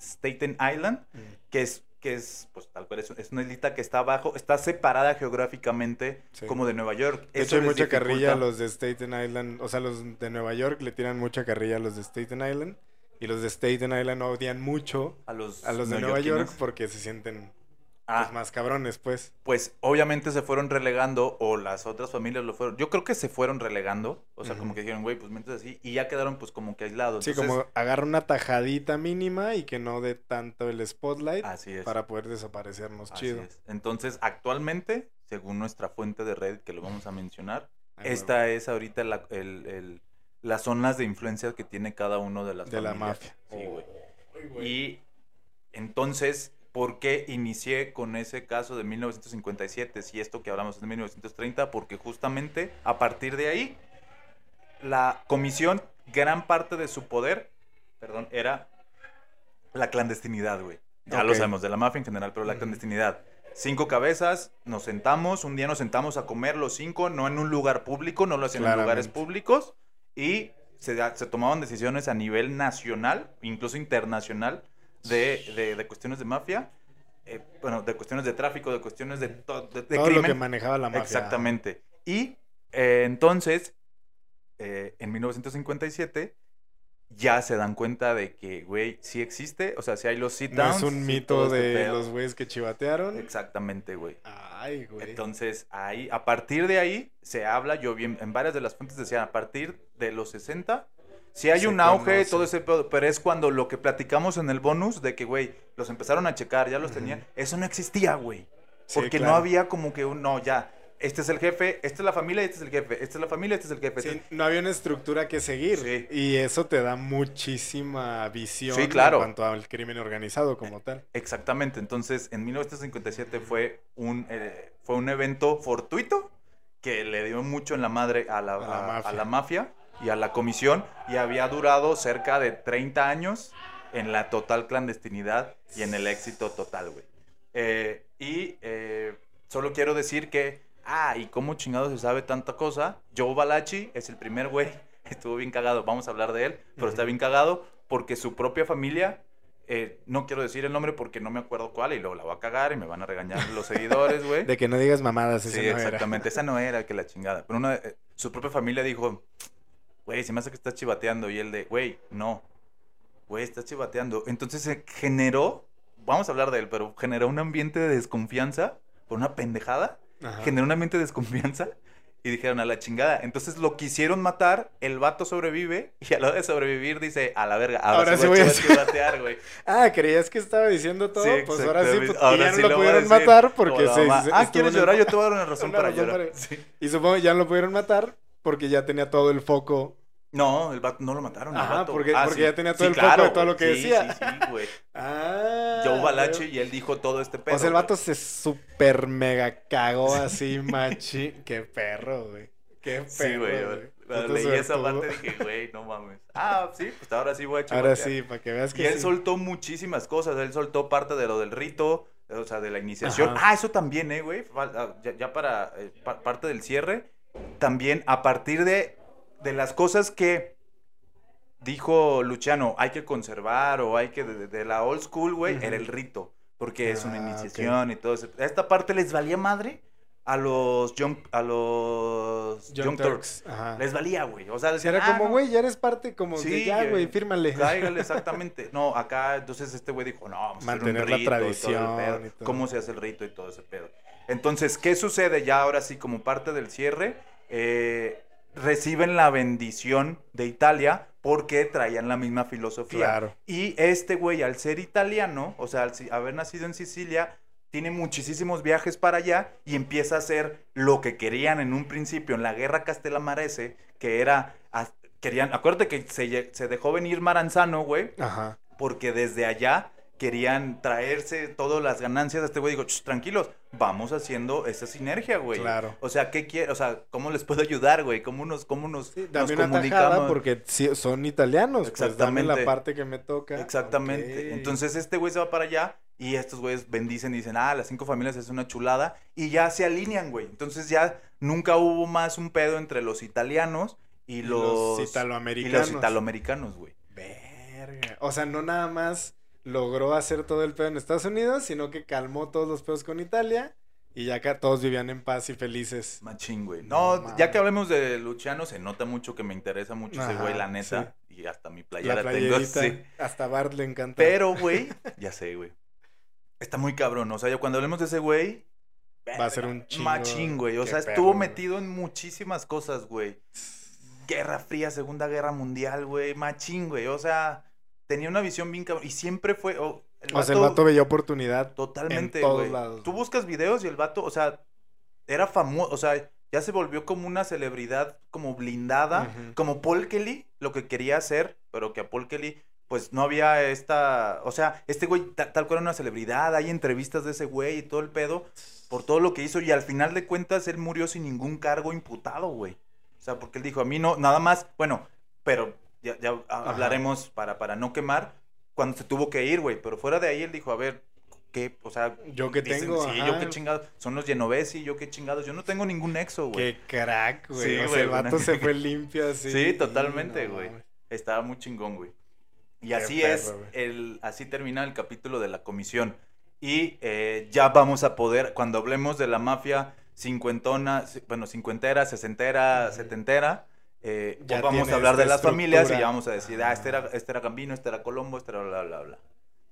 S2: Staten Island,
S1: Mm.
S2: que es, que es, pues tal cual, es, una islita que está abajo, está separada geográficamente
S1: Sí.
S2: como de Nueva York.
S1: De
S2: Eso
S1: hecho, hay mucha
S2: dificulta
S1: carrilla a los de Staten Island. O sea, los de Nueva York le tiran mucha carrilla a los de Staten Island. Y los de Staten Island odian mucho
S2: a los,
S1: a los de Nueva York porque se sienten
S2: Ah,
S1: pues, más cabrones, pues.
S2: pues obviamente se fueron relegando o las otras familias lo fueron. Yo creo que se fueron relegando, o sea, como que dijeron, güey, pues mientras así y ya quedaron pues como que aislados.
S1: Sí,
S2: Entonces,
S1: como agarra una tajadita mínima y que no dé tanto el spotlight
S2: así es.
S1: para poder desaparecernos
S2: así
S1: chido.
S2: es. Entonces, actualmente, según nuestra fuente de Reddit que lo vamos a mencionar, esta es ahorita la, el- el- las zonas de influencia que tiene cada uno de las
S1: De la
S2: familias.
S1: mafia.
S2: Sí, güey.
S1: Ay, güey.
S2: Y entonces, ¿por qué inicié con ese caso de 1957? Si esto que hablamos es de 1930, porque justamente a partir de ahí, la comisión, gran parte de su poder, perdón, era la clandestinidad, güey. Ya lo
S1: Ok.
S2: sabemos, de la mafia en general, pero la clandestinidad. Cinco cabezas, nos sentamos, un día nos sentamos a comer los cinco, no en un lugar público, no lo hacían en lugares públicos, y se, se tomaban decisiones a nivel nacional, incluso internacional, de, de- de cuestiones de mafia, eh, bueno, de cuestiones de tráfico, de cuestiones de, to- de,
S1: Todo
S2: crimen.
S1: lo que manejaba la mafia.
S2: Exactamente. Y eh, entonces, eh, en 1957, ya se dan cuenta de que, güey, sí existe, o sea, si hay los sit
S1: No es un mito
S2: este
S1: de los güeyes que chivatearon.
S2: Exactamente, güey.
S1: Ay, güey.
S2: Entonces, ahí, a partir de ahí, se habla, yo vi en, en varias de las fuentes decían, a partir de los 60, si hay un auge,
S1: conoce.
S2: todo ese pedo, pero es cuando lo que platicamos en el bonus de que, güey, los empezaron a checar, ya los tenían, eso no existía, güey.
S1: Sí,
S2: Porque no
S1: claro.
S2: había como que un, no, ya, este es el jefe, esta es la familia, este es el jefe, esta es la familia, este es el jefe.
S1: Sí,
S2: este-
S1: no había una estructura que seguir.
S2: Sí.
S1: Y eso te da muchísima visión
S2: Sí, claro.
S1: en cuanto al crimen organizado como tal.
S2: Exactamente, entonces en 1957 fue un, eh, fue un evento fortuito que le dio mucho en la madre a la,
S1: A la
S2: a-
S1: mafia.
S2: a la mafia y a la comisión y había durado cerca de 30 años en la total clandestinidad y en el éxito total, güey. Eh, y eh, solo quiero decir que, ah, ¿y cómo chingado se sabe tanta cosa? Joe Balachi es el primer güey, *laughs* estuvo bien cagado, vamos a hablar de él, pero está
S1: Ujú.
S2: bien cagado porque su propia familia, eh, no quiero decir el nombre porque no me acuerdo cuál y luego la voy a cagar y me van a regañar los seguidores, güey. *laughs*
S1: De que no digas mamadas, ese
S2: Sí,
S1: no era.
S2: exactamente. Esa no era que la chingada. Pero una, eh, su propia familia dijo, güey, se me hace que estás chivateando. Y él de, güey, no. Güey, estás chivateando. Entonces se generó, vamos a hablar de él, pero generó un ambiente de desconfianza por una pendejada.
S1: Ajá.
S2: Generó un ambiente de desconfianza. Y dijeron a la chingada. Entonces lo quisieron matar, el vato sobrevive. Y a la hora de sobrevivir dice, a la verga, ahora,
S1: Ahora
S2: sí voy a chivatear, güey.
S1: Ah, creías que estaba diciendo todo,
S2: Sí,
S1: pues ahora sí, pues,
S2: Ahora
S1: ya no
S2: sí
S1: lo
S2: lo
S1: pudieron matar porque
S2: la
S1: se,
S2: Ah, ¿quieres llorar? Yo te voy a dar una *laughs* razón
S1: Una
S2: para
S1: razón
S2: llorar.
S1: para-
S2: Sí.
S1: Y supongo que ya no lo pudieron matar porque ya tenía todo el foco.
S2: No, el vato no lo mataron.
S1: Ajá,
S2: vato.
S1: porque-
S2: Ah,
S1: porque
S2: sí.
S1: ya tenía todo
S2: Sí,
S1: el foco de todo
S2: güey.
S1: lo que
S2: Sí,
S1: decía.
S2: Sí, sí, güey. *laughs*
S1: Ah.
S2: Joe Balache
S1: güey.
S2: y él dijo todo este pedo.
S1: O sea, el
S2: güey.
S1: vato se super mega cagó así, machi. Qué perro, güey. Qué perro.
S2: Sí, güey. yo
S1: Puto
S2: Leí esa parte y dije, güey, no mames. Ah, sí, pues ahora sí voy a
S1: Ahora
S2: chivatear.
S1: sí, para que veas
S2: Y
S1: que
S2: él
S1: sí.
S2: soltó muchísimas cosas. Él soltó parte de lo del rito, o sea, de la iniciación.
S1: Ajá.
S2: Ah, eso también, ¿eh, güey? Ah, Ya, ya para eh, pa- parte del cierre. También a partir de, de las cosas que dijo Luciano, hay que conservar o hay que, de, de la old school, güey,
S1: Ujú.
S2: era el rito. Porque es una
S1: Ah,
S2: iniciación y todo eso. Esta parte les valía madre a los Young, a los
S1: Young
S2: Young Turks.
S1: Turks.
S2: Les valía, güey. O sea, decían,
S1: era
S2: "Ah,
S1: como,
S2: no,
S1: güey, ya eres parte, como
S2: Sí,
S1: que ya, güey, fírmale.
S2: Cáigale, *laughs* exactamente. No, acá, entonces este güey dijo, no, vamos a hacer un
S1: Mantener la
S2: rito y todo el
S1: tradición
S2: pedo.
S1: y todo.
S2: ¿Cómo se hace el rito y todo ese pedo? Entonces, ¿qué sucede ya ahora sí como parte del cierre? Eh, reciben la bendición de Italia porque traían la misma filosofía.
S1: Claro.
S2: Y este güey, al ser italiano, o sea, al haber nacido en Sicilia, tiene muchísimos viajes para allá y empieza a hacer lo que querían en un principio en la guerra Castellamarese, que era, a- querían, acuérdate que se, se dejó venir Maranzano, güey,
S1: Ajá.
S2: porque desde allá querían traerse todas las ganancias. Este güey dijo, "Ch, tranquilos, vamos haciendo esa sinergia, güey.
S1: Claro.
S2: O sea, ¿qué quiere? O sea, ¿cómo les puedo ayudar, güey? ¿Cómo nos, cómo nos,
S1: Sí, dame
S2: comunicamos?
S1: porque son italianos. Pues dame la
S2: Exactamente.
S1: parte que me toca.
S2: Exactamente. Entonces este güey se va para allá y estos güeyes bendicen y dicen, ah, las cinco familias es una chulada y ya se alinean, güey. Entonces ya nunca hubo más un pedo entre los italianos y,
S1: Y
S2: los,
S1: los
S2: y
S1: italoamericanos.
S2: los italoamericanos, güey.
S1: Verga. O sea, no nada más logró hacer todo el pedo en Estados Unidos, sino que calmó todos los pedos con Italia y ya acá todos vivían en paz y felices.
S2: Machín, güey.
S1: No
S2: ya que hablemos de Luciano, se nota mucho que me interesa mucho ese güey, la neta. Y hasta mi
S1: La
S2: playera tengo, sí.
S1: hasta Bart le encanta.
S2: Pero, güey, *laughs* ya sé, güey. Está muy cabrón. O sea, yo cuando hablemos de ese güey.
S1: Va a ser un chingo.
S2: Machín, güey. O sea,
S1: perro,
S2: estuvo
S1: güey.
S2: metido en muchísimas cosas, güey. Guerra Fría, Segunda Guerra Mundial, güey. Machín, güey. O sea, tenía una visión bien cabrón. Y siempre fue. oh,
S1: o sea, el vato veía oportunidad.
S2: Totalmente,
S1: en todos
S2: güey.
S1: lados,
S2: Tú buscas videos y el vato, o sea, era famoso. O sea, ya se volvió como una celebridad como blindada, como Paul Kelly, lo que quería hacer, pero que a Paul Kelly pues no había esta, o sea, este güey ta- tal cual era una celebridad, hay entrevistas de ese güey y todo el pedo por todo lo que hizo y al final de cuentas él murió sin ningún cargo imputado, güey. O sea, porque él dijo, a mí no, nada más, bueno, pero ya, ya ha- hablaremos para, para no quemar cuando se tuvo que ir, güey, pero fuera de ahí él dijo, a ver, ¿qué? O sea,
S1: Yo que
S2: dicen,
S1: tengo,
S2: sí,
S1: ajá.
S2: yo qué chingados, son los Genovesi, yo qué chingados, yo no tengo ningún nexo, güey.
S1: Qué crack, güey.
S2: Sí,
S1: o sea,
S2: güey,
S1: el vato
S2: una-
S1: se fue limpio así.
S2: Sí, totalmente,
S1: no
S2: güey. Estaba muy chingón, güey. Y
S1: Qué
S2: así
S1: perro,
S2: es,
S1: güey.
S2: el, así termina el capítulo de la comisión. Y eh, ya vamos a poder, cuando hablemos de la mafia cincuentona, ci- bueno, cincuentera, sesentera, setentera, eh,
S1: Ya
S2: vamos a hablar de las familias y ya vamos a decir, ah, este era, este era Gambino, este era Colombo, este era bla, bla, bla.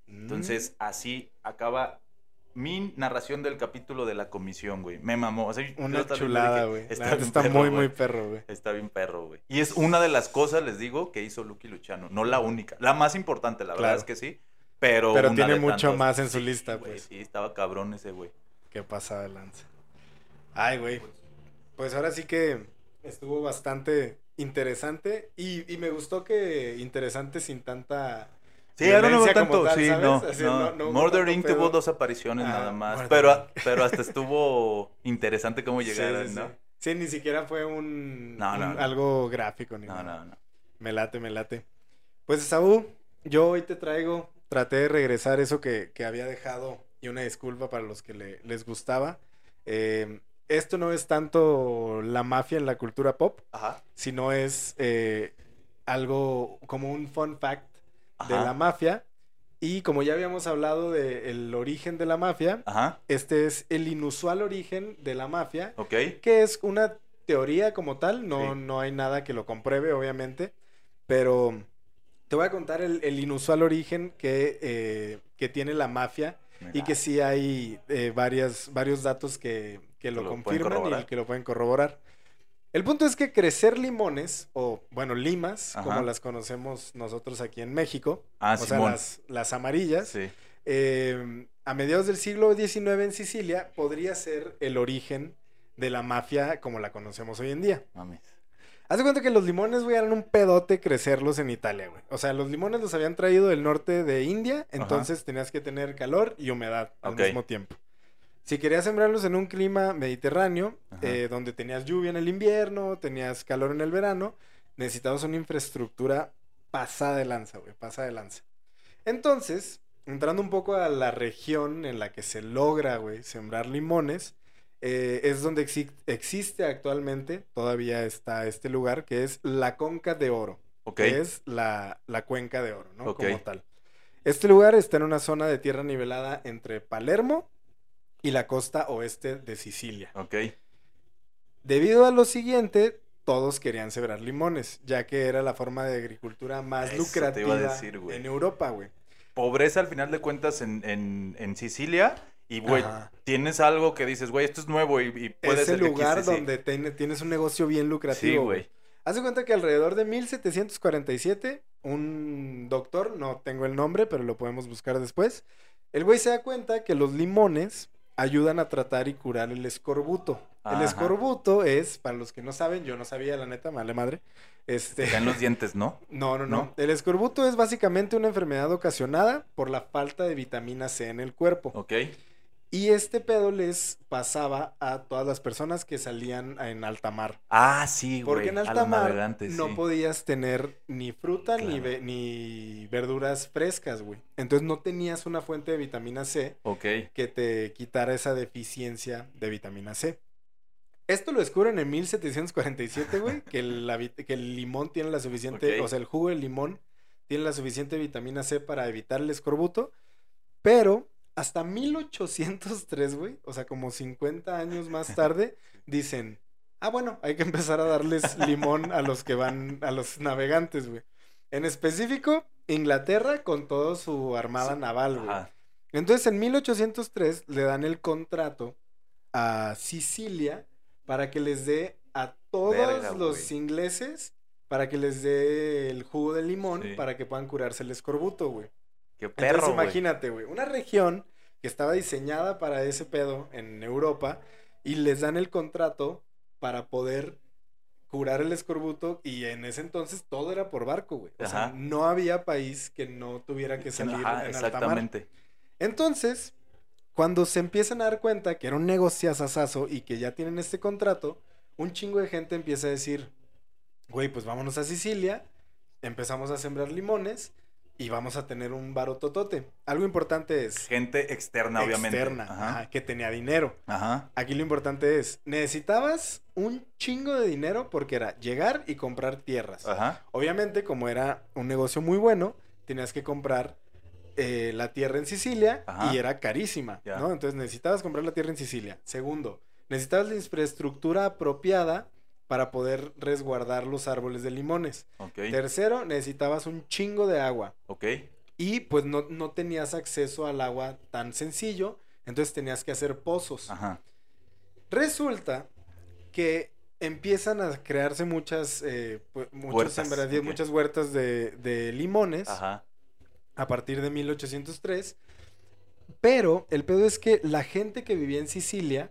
S2: Entonces, así acaba mi narración del capítulo de la comisión, güey. Me mamó. O sea,
S1: Una chulada, güey.
S2: Está,
S1: Está
S2: perro,
S1: muy,
S2: güey.
S1: muy perro, güey.
S2: Está bien perro, güey. Y es una de las cosas, les digo, que hizo Lucky Luciano. No la única. La más importante, la verdad
S1: Claro.
S2: es que sí. Pero,
S1: Pero
S2: una
S1: tiene
S2: de
S1: mucho más en su
S2: Sí,
S1: lista,
S2: güey,
S1: pues.
S2: Sí, estaba cabrón ese güey.
S1: Qué pasada lanza. Ay, güey. Pues ahora sí que estuvo bastante interesante y, y me gustó que interesante sin tanta
S2: Sí, ahora no hubo tanto,
S1: tal,
S2: sí,
S1: ¿sabes?
S2: no,
S1: Así,
S2: no.
S1: no- no hubo
S2: Murder
S1: tanto
S2: Inc.
S1: pedo.
S2: tuvo dos apariciones
S1: Ah,
S2: nada más,
S1: Murder
S2: pero, *laughs* pero hasta estuvo interesante cómo llegaron,
S1: sí,
S2: ¿no?
S1: sí. Sí, ni siquiera fue un,
S2: No,
S1: algo gráfico ni
S2: No,
S1: nada.
S2: no, no.
S1: Me late, me late. Pues, Saúl, yo hoy te traigo, traté de regresar eso que, que había dejado y una disculpa para los que le- les gustaba. Eh, esto no es tanto la mafia en la cultura pop,
S2: Ajá.
S1: sino es eh, algo como un fun fact de la mafia. Y como ya habíamos hablado del origen de la mafia,
S2: Ajá.
S1: este es el inusual origen de la mafia, que es una teoría como tal, no,
S2: Sí.
S1: no hay nada que lo compruebe, obviamente, pero te voy a contar el, el inusual origen que, eh, que tiene la mafia y que sí hay eh, varias, varios datos que, que lo, confirman y que lo pueden corroborar. El punto es que crecer limones, o bueno, limas,
S2: Ajá.
S1: como las conocemos nosotros aquí en México,
S2: Ah,
S1: o sea, las, las amarillas,
S2: Sí.
S1: eh, a mediados del siglo XIX en Sicilia podría ser el origen de la mafia como la conocemos hoy en día.
S2: Mames.
S1: Haz de cuenta que los limones, güey, eran un pedote crecerlos en Italia, güey. O sea, los limones los habían traído del norte de India, entonces tenías que tener calor y humedad al mismo tiempo. Si querías sembrarlos en un clima mediterráneo, eh, donde tenías lluvia en el invierno, tenías calor en el verano, necesitabas una infraestructura pasada de lanza, güey, pasada de lanza. Entonces, entrando un poco a la región en la que se logra, güey, sembrar limones, eh, es donde exi- existe actualmente, todavía está este lugar, que es la Conca de Oro,
S2: Ok.
S1: que es la, la cuenca de oro, ¿no? Como tal. Este lugar está en una zona de tierra nivelada entre Palermo y la costa oeste de Sicilia.
S2: Ok.
S1: Debido a lo siguiente, todos querían sembrar limones, ya que era la forma de agricultura más
S2: Eso
S1: lucrativa
S2: decir,
S1: en Europa, güey.
S2: Pobreza al final de cuentas en, en, en Sicilia. Y, güey, tienes algo que dices, güey, esto es nuevo y, y puede
S1: Es el lugar
S2: sí, sí.
S1: donde tiene- tienes un negocio bien
S2: Sí,
S1: lucrativo,
S2: güey.
S1: Haz de cuenta que alrededor de 1747, un doctor, no tengo el nombre, pero lo podemos buscar después, el güey se da cuenta que los limones ayudan a tratar y curar el escorbuto. El escorbuto es, para los que no saben, yo no sabía, la neta, male madre. Este,
S2: Te caen los dientes, ¿no? *laughs*
S1: no, no, no,
S2: ¿No?
S1: El escorbuto es básicamente una enfermedad ocasionada por la falta de vitamina C en el cuerpo.
S2: Ok.
S1: Y este pedo les pasaba a todas las personas que salían en alta mar.
S2: Ah, sí, güey.
S1: Porque en alta mar no
S2: sí.
S1: podías tener ni fruta ni, ve- ni verduras frescas, güey. Entonces no tenías una fuente de vitamina C
S2: Ok.
S1: que te quitara esa deficiencia de vitamina C. Esto lo descubren en 1747, güey, *laughs* que, el limón tiene la suficiente, o sea, el jugo del limón tiene la suficiente vitamina C para evitar el escorbuto, pero hasta 1803, güey, o sea, como 50 años más tarde, dicen, ah, bueno, hay que empezar a darles limón a los que van, a los navegantes, güey. En específico, Inglaterra con toda su armada
S2: Sí.
S1: naval, güey.
S2: Ajá.
S1: Entonces, en 1803 le dan el contrato a Sicilia para que les dé a todos
S2: Verga,
S1: los
S2: güey.
S1: ingleses, para que les dé el jugo de limón,
S2: Sí.
S1: para que puedan curarse el escorbuto, güey.
S2: Qué
S1: Entonces,
S2: perro, güey.
S1: imagínate, güey, una región que estaba diseñada para ese pedo en Europa y les dan el contrato para poder curar el escorbuto y en ese entonces todo era por barco, güey. O sea,
S2: Ajá.
S1: no había país que no tuviera que salir
S2: Ajá,
S1: en alta mar.
S2: exactamente.
S1: Entonces, cuando se empiezan a dar cuenta que era un negociazazazo y que ya tienen este contrato, un chingo de gente empieza a decir, güey, pues vámonos a Sicilia, empezamos a sembrar limones y vamos a tener un barototote. Algo importante es
S2: Gente externa, obviamente.
S1: externa,
S2: Ajá.
S1: ajá, que tenía dinero.
S2: Ajá.
S1: Aquí lo importante es, necesitabas un chingo de dinero porque era llegar y comprar tierras.
S2: Ajá.
S1: Obviamente, como era un negocio muy bueno, tenías que comprar eh, la tierra en Sicilia
S2: Ajá.
S1: y era carísima. Entonces necesitabas comprar la tierra en Sicilia. Segundo, necesitabas la infraestructura apropiada para poder resguardar los árboles de limones. Tercero, necesitabas un chingo de agua
S2: Ok.
S1: y pues no, no tenías acceso al agua tan sencillo, entonces tenías que hacer pozos.
S2: Ajá.
S1: Resulta que empiezan a crearse muchas, eh, muchos
S2: Huertas,
S1: muchas huertas de, de limones
S2: Ajá.
S1: a partir de 1803. Pero el pedo es que la gente que vivía en Sicilia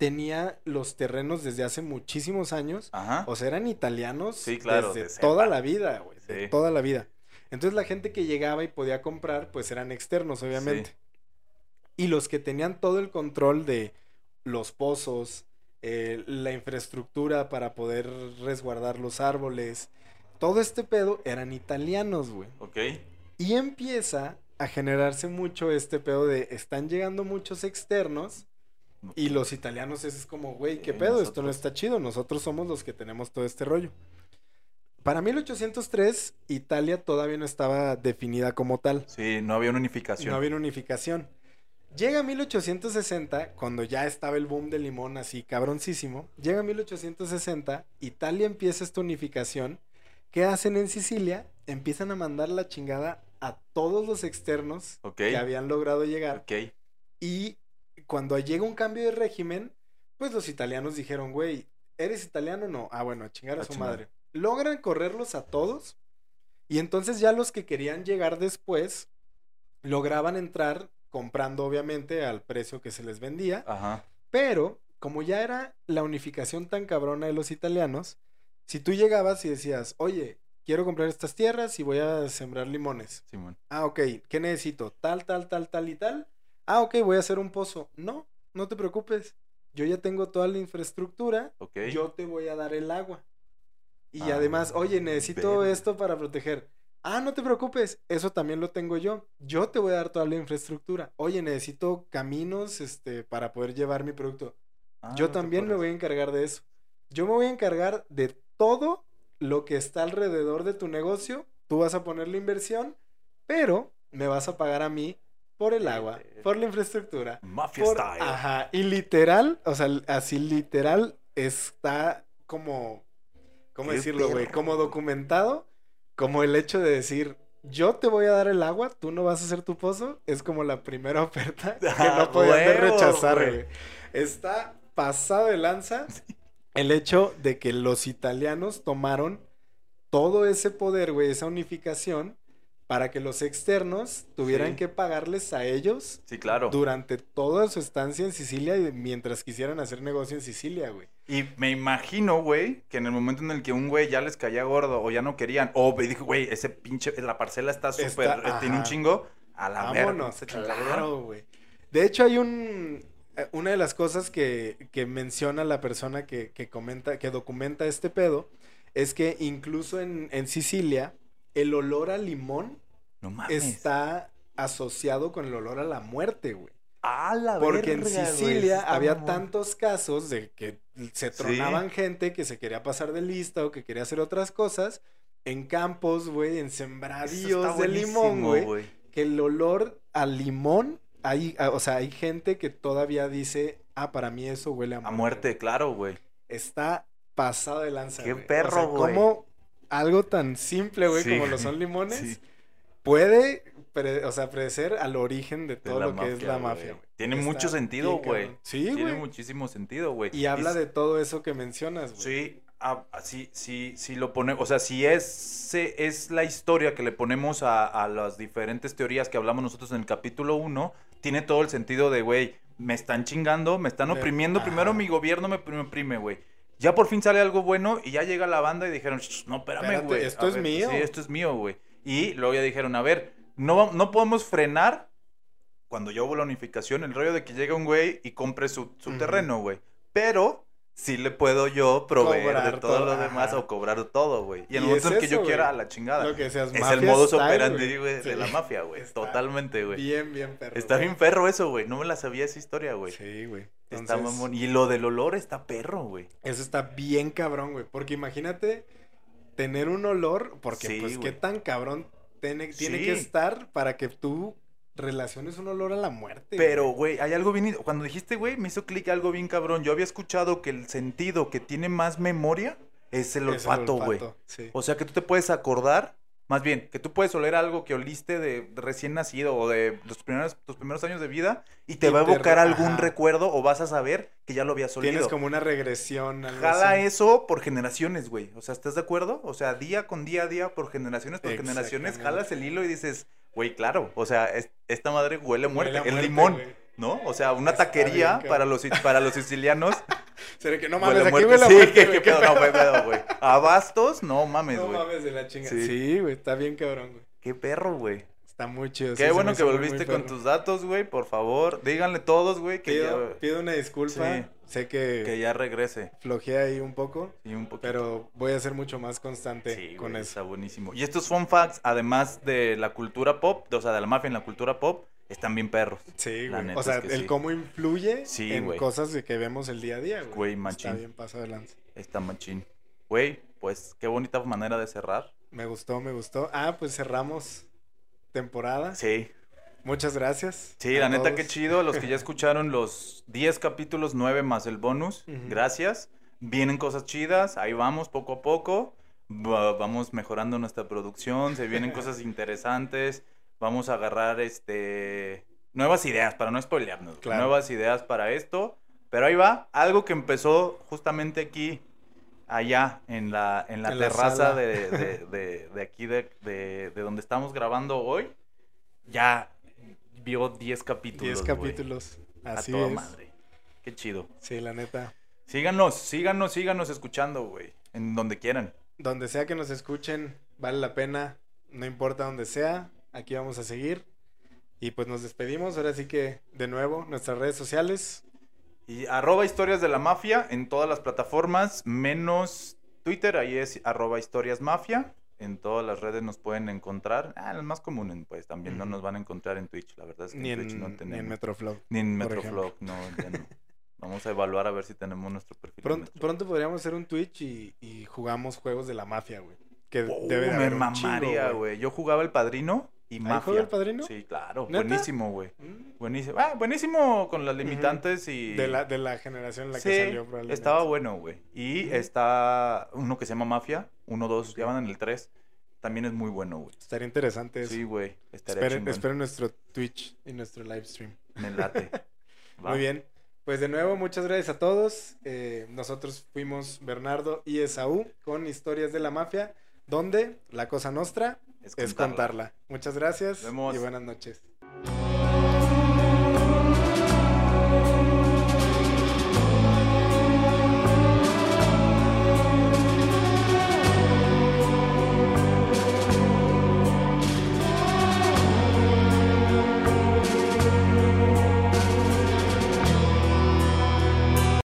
S1: tenía los terrenos desde hace muchísimos años.
S2: Ajá.
S1: O sea, eran italianos
S2: Sí, claro,
S1: desde
S2: de
S1: toda la vida, güey.
S2: Sí.
S1: toda la vida. Entonces la gente que llegaba y podía comprar, pues eran externos, obviamente.
S2: Sí.
S1: Y los que tenían todo el control de los pozos, eh, la infraestructura para poder resguardar los árboles, todo este pedo eran italianos, güey.
S2: Ok.
S1: Y empieza a generarse mucho este pedo de están llegando muchos externos y los italianos es como, güey, ¿qué
S2: Sí,
S1: pedo? Esto no está chido, nosotros somos los que tenemos todo este rollo. Para 1803, Italia todavía no estaba definida como tal.
S2: Sí, no había una unificación.
S1: No había una unificación. Llega 1860, cuando ya estaba el boom del limón así cabroncísimo. Llega 1860, Italia empieza esta unificación. ¿Qué hacen en Sicilia? Empiezan a mandar la chingada a todos los externos que habían logrado llegar.
S2: Ok.
S1: Y cuando llega un cambio de régimen, pues los italianos dijeron, güey, ¿eres italiano o no? Ah, bueno, a chingar a
S2: A
S1: su
S2: chingar.
S1: madre. Logran correrlos a todos. Y entonces ya los que querían llegar después, lograban entrar comprando obviamente al precio que se les vendía.
S2: Ajá.
S1: Pero como ya era la unificación tan cabrona de los italianos, si tú llegabas y decías, oye, quiero comprar estas tierras y voy a sembrar limones.
S2: Simón.
S1: Ah, ok. ¿Qué necesito? Tal, tal, tal, tal y tal. Ah, ok, voy a hacer un pozo. No, no te preocupes. Yo ya tengo toda la infraestructura.
S2: Ok.
S1: Yo te voy a dar el agua. Y
S2: Ah,
S1: además, oye, necesito esto para proteger. Ah, no te preocupes. Eso también lo tengo yo. Yo te voy a dar toda la infraestructura. Oye, necesito caminos, este, para poder llevar mi producto.
S2: Ah,
S1: Yo
S2: no
S1: también me voy a encargar de eso. Yo me voy a encargar de todo lo que está alrededor de tu negocio. Tú vas a poner la inversión, pero me vas a pagar a mí por el agua, por la infraestructura.
S2: Mafia
S1: por-
S2: style.
S1: Ajá, y literal, o sea, así literal está como, ¿cómo decirlo, güey? Como documentado, como el hecho de decir, yo te voy a dar el agua, tú no vas a hacer tu pozo, es como la primera *laughs* oferta *laughs* que
S2: Ah,
S1: no podían de
S2: huevo,
S1: rechazar,
S2: güey.
S1: Está pasado de lanza el hecho de que los italianos tomaron todo ese poder, güey, esa unificación, para que los externos tuvieran
S2: Sí.
S1: que pagarles a ellos
S2: Sí, claro.
S1: durante toda su estancia en Sicilia y mientras quisieran hacer negocio en Sicilia, güey.
S2: Y me imagino, güey, que en el momento en el que un güey ya les caía gordo o ya no querían, o me dijo, güey, ese pinche, la parcela está súper, eh, tiene un chingo, a la.
S1: Vámonos, claro, güey. De hecho, hay un... eh, Una de las cosas que, que menciona la persona que, que comenta, que documenta este pedo, es que incluso en, en Sicilia, el olor a limón
S2: No mames.
S1: está asociado con el olor a la muerte, güey.
S2: La
S1: Porque en
S2: verga,
S1: Sicilia había
S2: mamón.
S1: tantos casos de que se tronaban gente que se quería pasar de lista o que quería hacer otras cosas en campos, güey, en sembradíos de limón, güey. Que el olor a limón, hay, o sea, hay gente que todavía dice, ah, para mí eso huele a
S2: A
S1: muerte.
S2: muerte, claro, güey.
S1: Está pasado de lanza,
S2: Qué
S1: güey. O
S2: perro,
S1: sea,
S2: güey.
S1: cómo algo tan simple, güey,
S2: Sí,
S1: como lo son *laughs* limones,
S2: Sí.
S1: puede, pre- o sea, predecer al origen de todo lo que es la mafia, güey.
S2: Tiene
S1: Está
S2: mucho sentido, güey.
S1: Sí,
S2: Tiene
S1: güey.
S2: muchísimo sentido, güey.
S1: Y habla de todo eso que mencionas, güey.
S2: Sí, ah, sí, sí, sí lo pone, o sea, si ese es la historia que le ponemos a, a las diferentes teorías que hablamos nosotros en el capítulo 1, tiene todo el sentido de, güey, me están chingando, me están oprimiendo, primero mi gobierno me, me oprime, güey. Ya por fin sale algo bueno y ya llega la banda y dijeron, "Shh, no, espérame, güey.
S1: esto
S2: a
S1: es
S2: ver,
S1: mío".
S2: Sí, esto es mío, güey. Y luego ya dijeron, a ver, no, no podemos frenar cuando ya hubo la unificación, el rollo de que llega un güey y compre su, su terreno, güey. Pero sí le puedo yo proveer de todo
S1: todo,
S2: lo demás o cobrar todo, güey. Y en el momento
S1: es
S2: que yo quiera, a la chingada.
S1: Lo que decías,
S2: es el modus
S1: style,
S2: operandi, güey, de la mafia, güey. Totalmente, güey.
S1: Bien, bien perro.
S2: Está bien perro eso, güey. No me la sabía esa historia, güey.
S1: Sí, güey.
S2: Está
S1: Entonces,
S2: mamón. Y lo del olor está perro, güey.
S1: Eso está bien cabrón, güey. Porque imagínate tener un olor, porque
S2: Sí,
S1: pues
S2: güey.
S1: qué tan cabrón tiene, que estar para que tú relaciones un olor a la muerte.
S2: Pero,
S1: güey.
S2: hay algo bien. Cuando dijiste, güey, me hizo clic algo bien cabrón. Yo había escuchado que el sentido que tiene más memoria es el olfato, güey.
S1: Sí.
S2: O sea, que tú te puedes acordar, más bien, que tú puedes oler algo que oliste de, recién nacido o de los primeros, tus primeros años de vida y te
S1: Y
S2: va a evocar
S1: re-
S2: algún
S1: ajá.
S2: recuerdo o vas a saber que ya lo habías olido.
S1: Tienes como una regresión. algo
S2: Jala
S1: así.
S2: eso por generaciones, güey. O sea, ¿estás de acuerdo? O sea, día con día día, por generaciones por generaciones, jalas el hilo y dices, güey, claro. O sea, es- esta madre huele a muerte.
S1: Huele a
S2: el limón,
S1: güey.
S2: ¿No? O sea, una
S1: Está
S2: taquería
S1: bien,
S2: para los, para los sicilianos. *laughs*
S1: Será que no mames, aquí
S2: muerte. Sí,
S1: muerte,
S2: pedo, no, güey, pedo, güey. Abastos, no mames,
S1: No
S2: güey.
S1: mames de la chingada.
S2: Sí.
S1: Sí, güey, está bien cabrón, güey.
S2: Qué perro, güey.
S1: Está muy chido. sí,
S2: Qué bueno que volviste con tus datos, güey. Por favor, díganle todos, güey, que,
S1: Pido,
S2: ya,
S1: pido una disculpa.
S2: Sí.
S1: Sé que,
S2: que ya regrese.
S1: flojeé ahí un poco,
S2: Y un poquito.
S1: pero voy a ser mucho más constante
S2: Sí,
S1: con
S2: güey,
S1: eso.
S2: está buenísimo. Y estos fun facts, además de la cultura pop, o sea, de la mafia en la cultura pop, están bien perros.
S1: Sí,
S2: La
S1: güey.
S2: neta
S1: O sea,
S2: es que
S1: el
S2: sí.
S1: cómo influye
S2: Sí,
S1: en
S2: güey.
S1: cosas de que vemos el día a día, güey.
S2: Güey,
S1: Está
S2: machín.
S1: bien pasado de lanza.
S2: Está machín. Güey, pues qué bonita manera de cerrar.
S1: Me gustó, me gustó. Ah, pues cerramos temporada.
S2: Sí.
S1: Muchas gracias.
S2: Sí, la neta, qué chido. Los que ya escucharon los 10 capítulos, 9 más el bonus. Gracias. Vienen cosas chidas. Ahí vamos, poco a poco. Va- vamos mejorando nuestra producción. Se vienen cosas *laughs* interesantes. Vamos a agarrar este nuevas ideas para no spoilearnos.
S1: Claro.
S2: Nuevas ideas para esto. Pero ahí va. Algo que empezó justamente aquí. Allá en la, en la
S1: En
S2: terraza de, de- *laughs* de- de aquí de, de- de donde estamos grabando hoy. Ya vio 10 capítulos.
S1: 10
S2: güey.
S1: capítulos.
S2: A
S1: Así
S2: toda
S1: es.
S2: madre. Qué chido.
S1: Sí, la neta.
S2: Síganos, síganos, síganos escuchando, güey. En donde quieran.
S1: Donde sea que nos escuchen, vale la pena. No importa donde sea. Aquí vamos a seguir. Y pues nos despedimos. Ahora sí que, de nuevo, nuestras redes sociales.
S2: Y arroba historias de la mafia en todas las plataformas, menos Twitter, ahí es arroba historias mafia. En todas las redes nos pueden encontrar. Ah, las más comunes, pues también no nos van a encontrar en Twitch. La verdad es que
S1: Ni
S2: en Twitch no
S1: ni en
S2: tenemos.
S1: Metroflow.
S2: Ni en Metroflog, no, ya no. Vamos a evaluar a ver si tenemos nuestro perfil.
S1: Pronto,
S2: Metroflog.
S1: pronto podríamos hacer un Twitch y, y jugamos juegos de la mafia, güey. Que
S2: Oh,
S1: debe de
S2: me
S1: haber un chingo,
S2: mamaría, güey. Yo jugaba el padrino y
S1: ¿Ahí
S2: mafia.
S1: juega el padrino?
S2: Sí, claro.
S1: ¿Neta?
S2: Buenísimo, güey.
S1: Mm,
S2: Buenísimo. Ah, buenísimo con las limitantes y.
S1: De la, de la generación en la
S2: sí,
S1: que salió probablemente.
S2: estaba bueno, güey. Y está uno que se llama Mafia, uno, dos, ya van en el tres. También es muy bueno, güey.
S1: Estaría interesante eso.
S2: Sí, güey. Estaría
S1: esperen, esperen nuestro Twitch y nuestro live stream.
S2: Me late. *laughs*
S1: Muy bien. Pues de nuevo, muchas gracias a todos. Eh, nosotros fuimos Bernardo y Esaú con Historias de la Mafia, donde la cosa nostra
S2: es
S1: contarla. Muchas gracias
S2: Nos vemos.
S1: y buenas noches.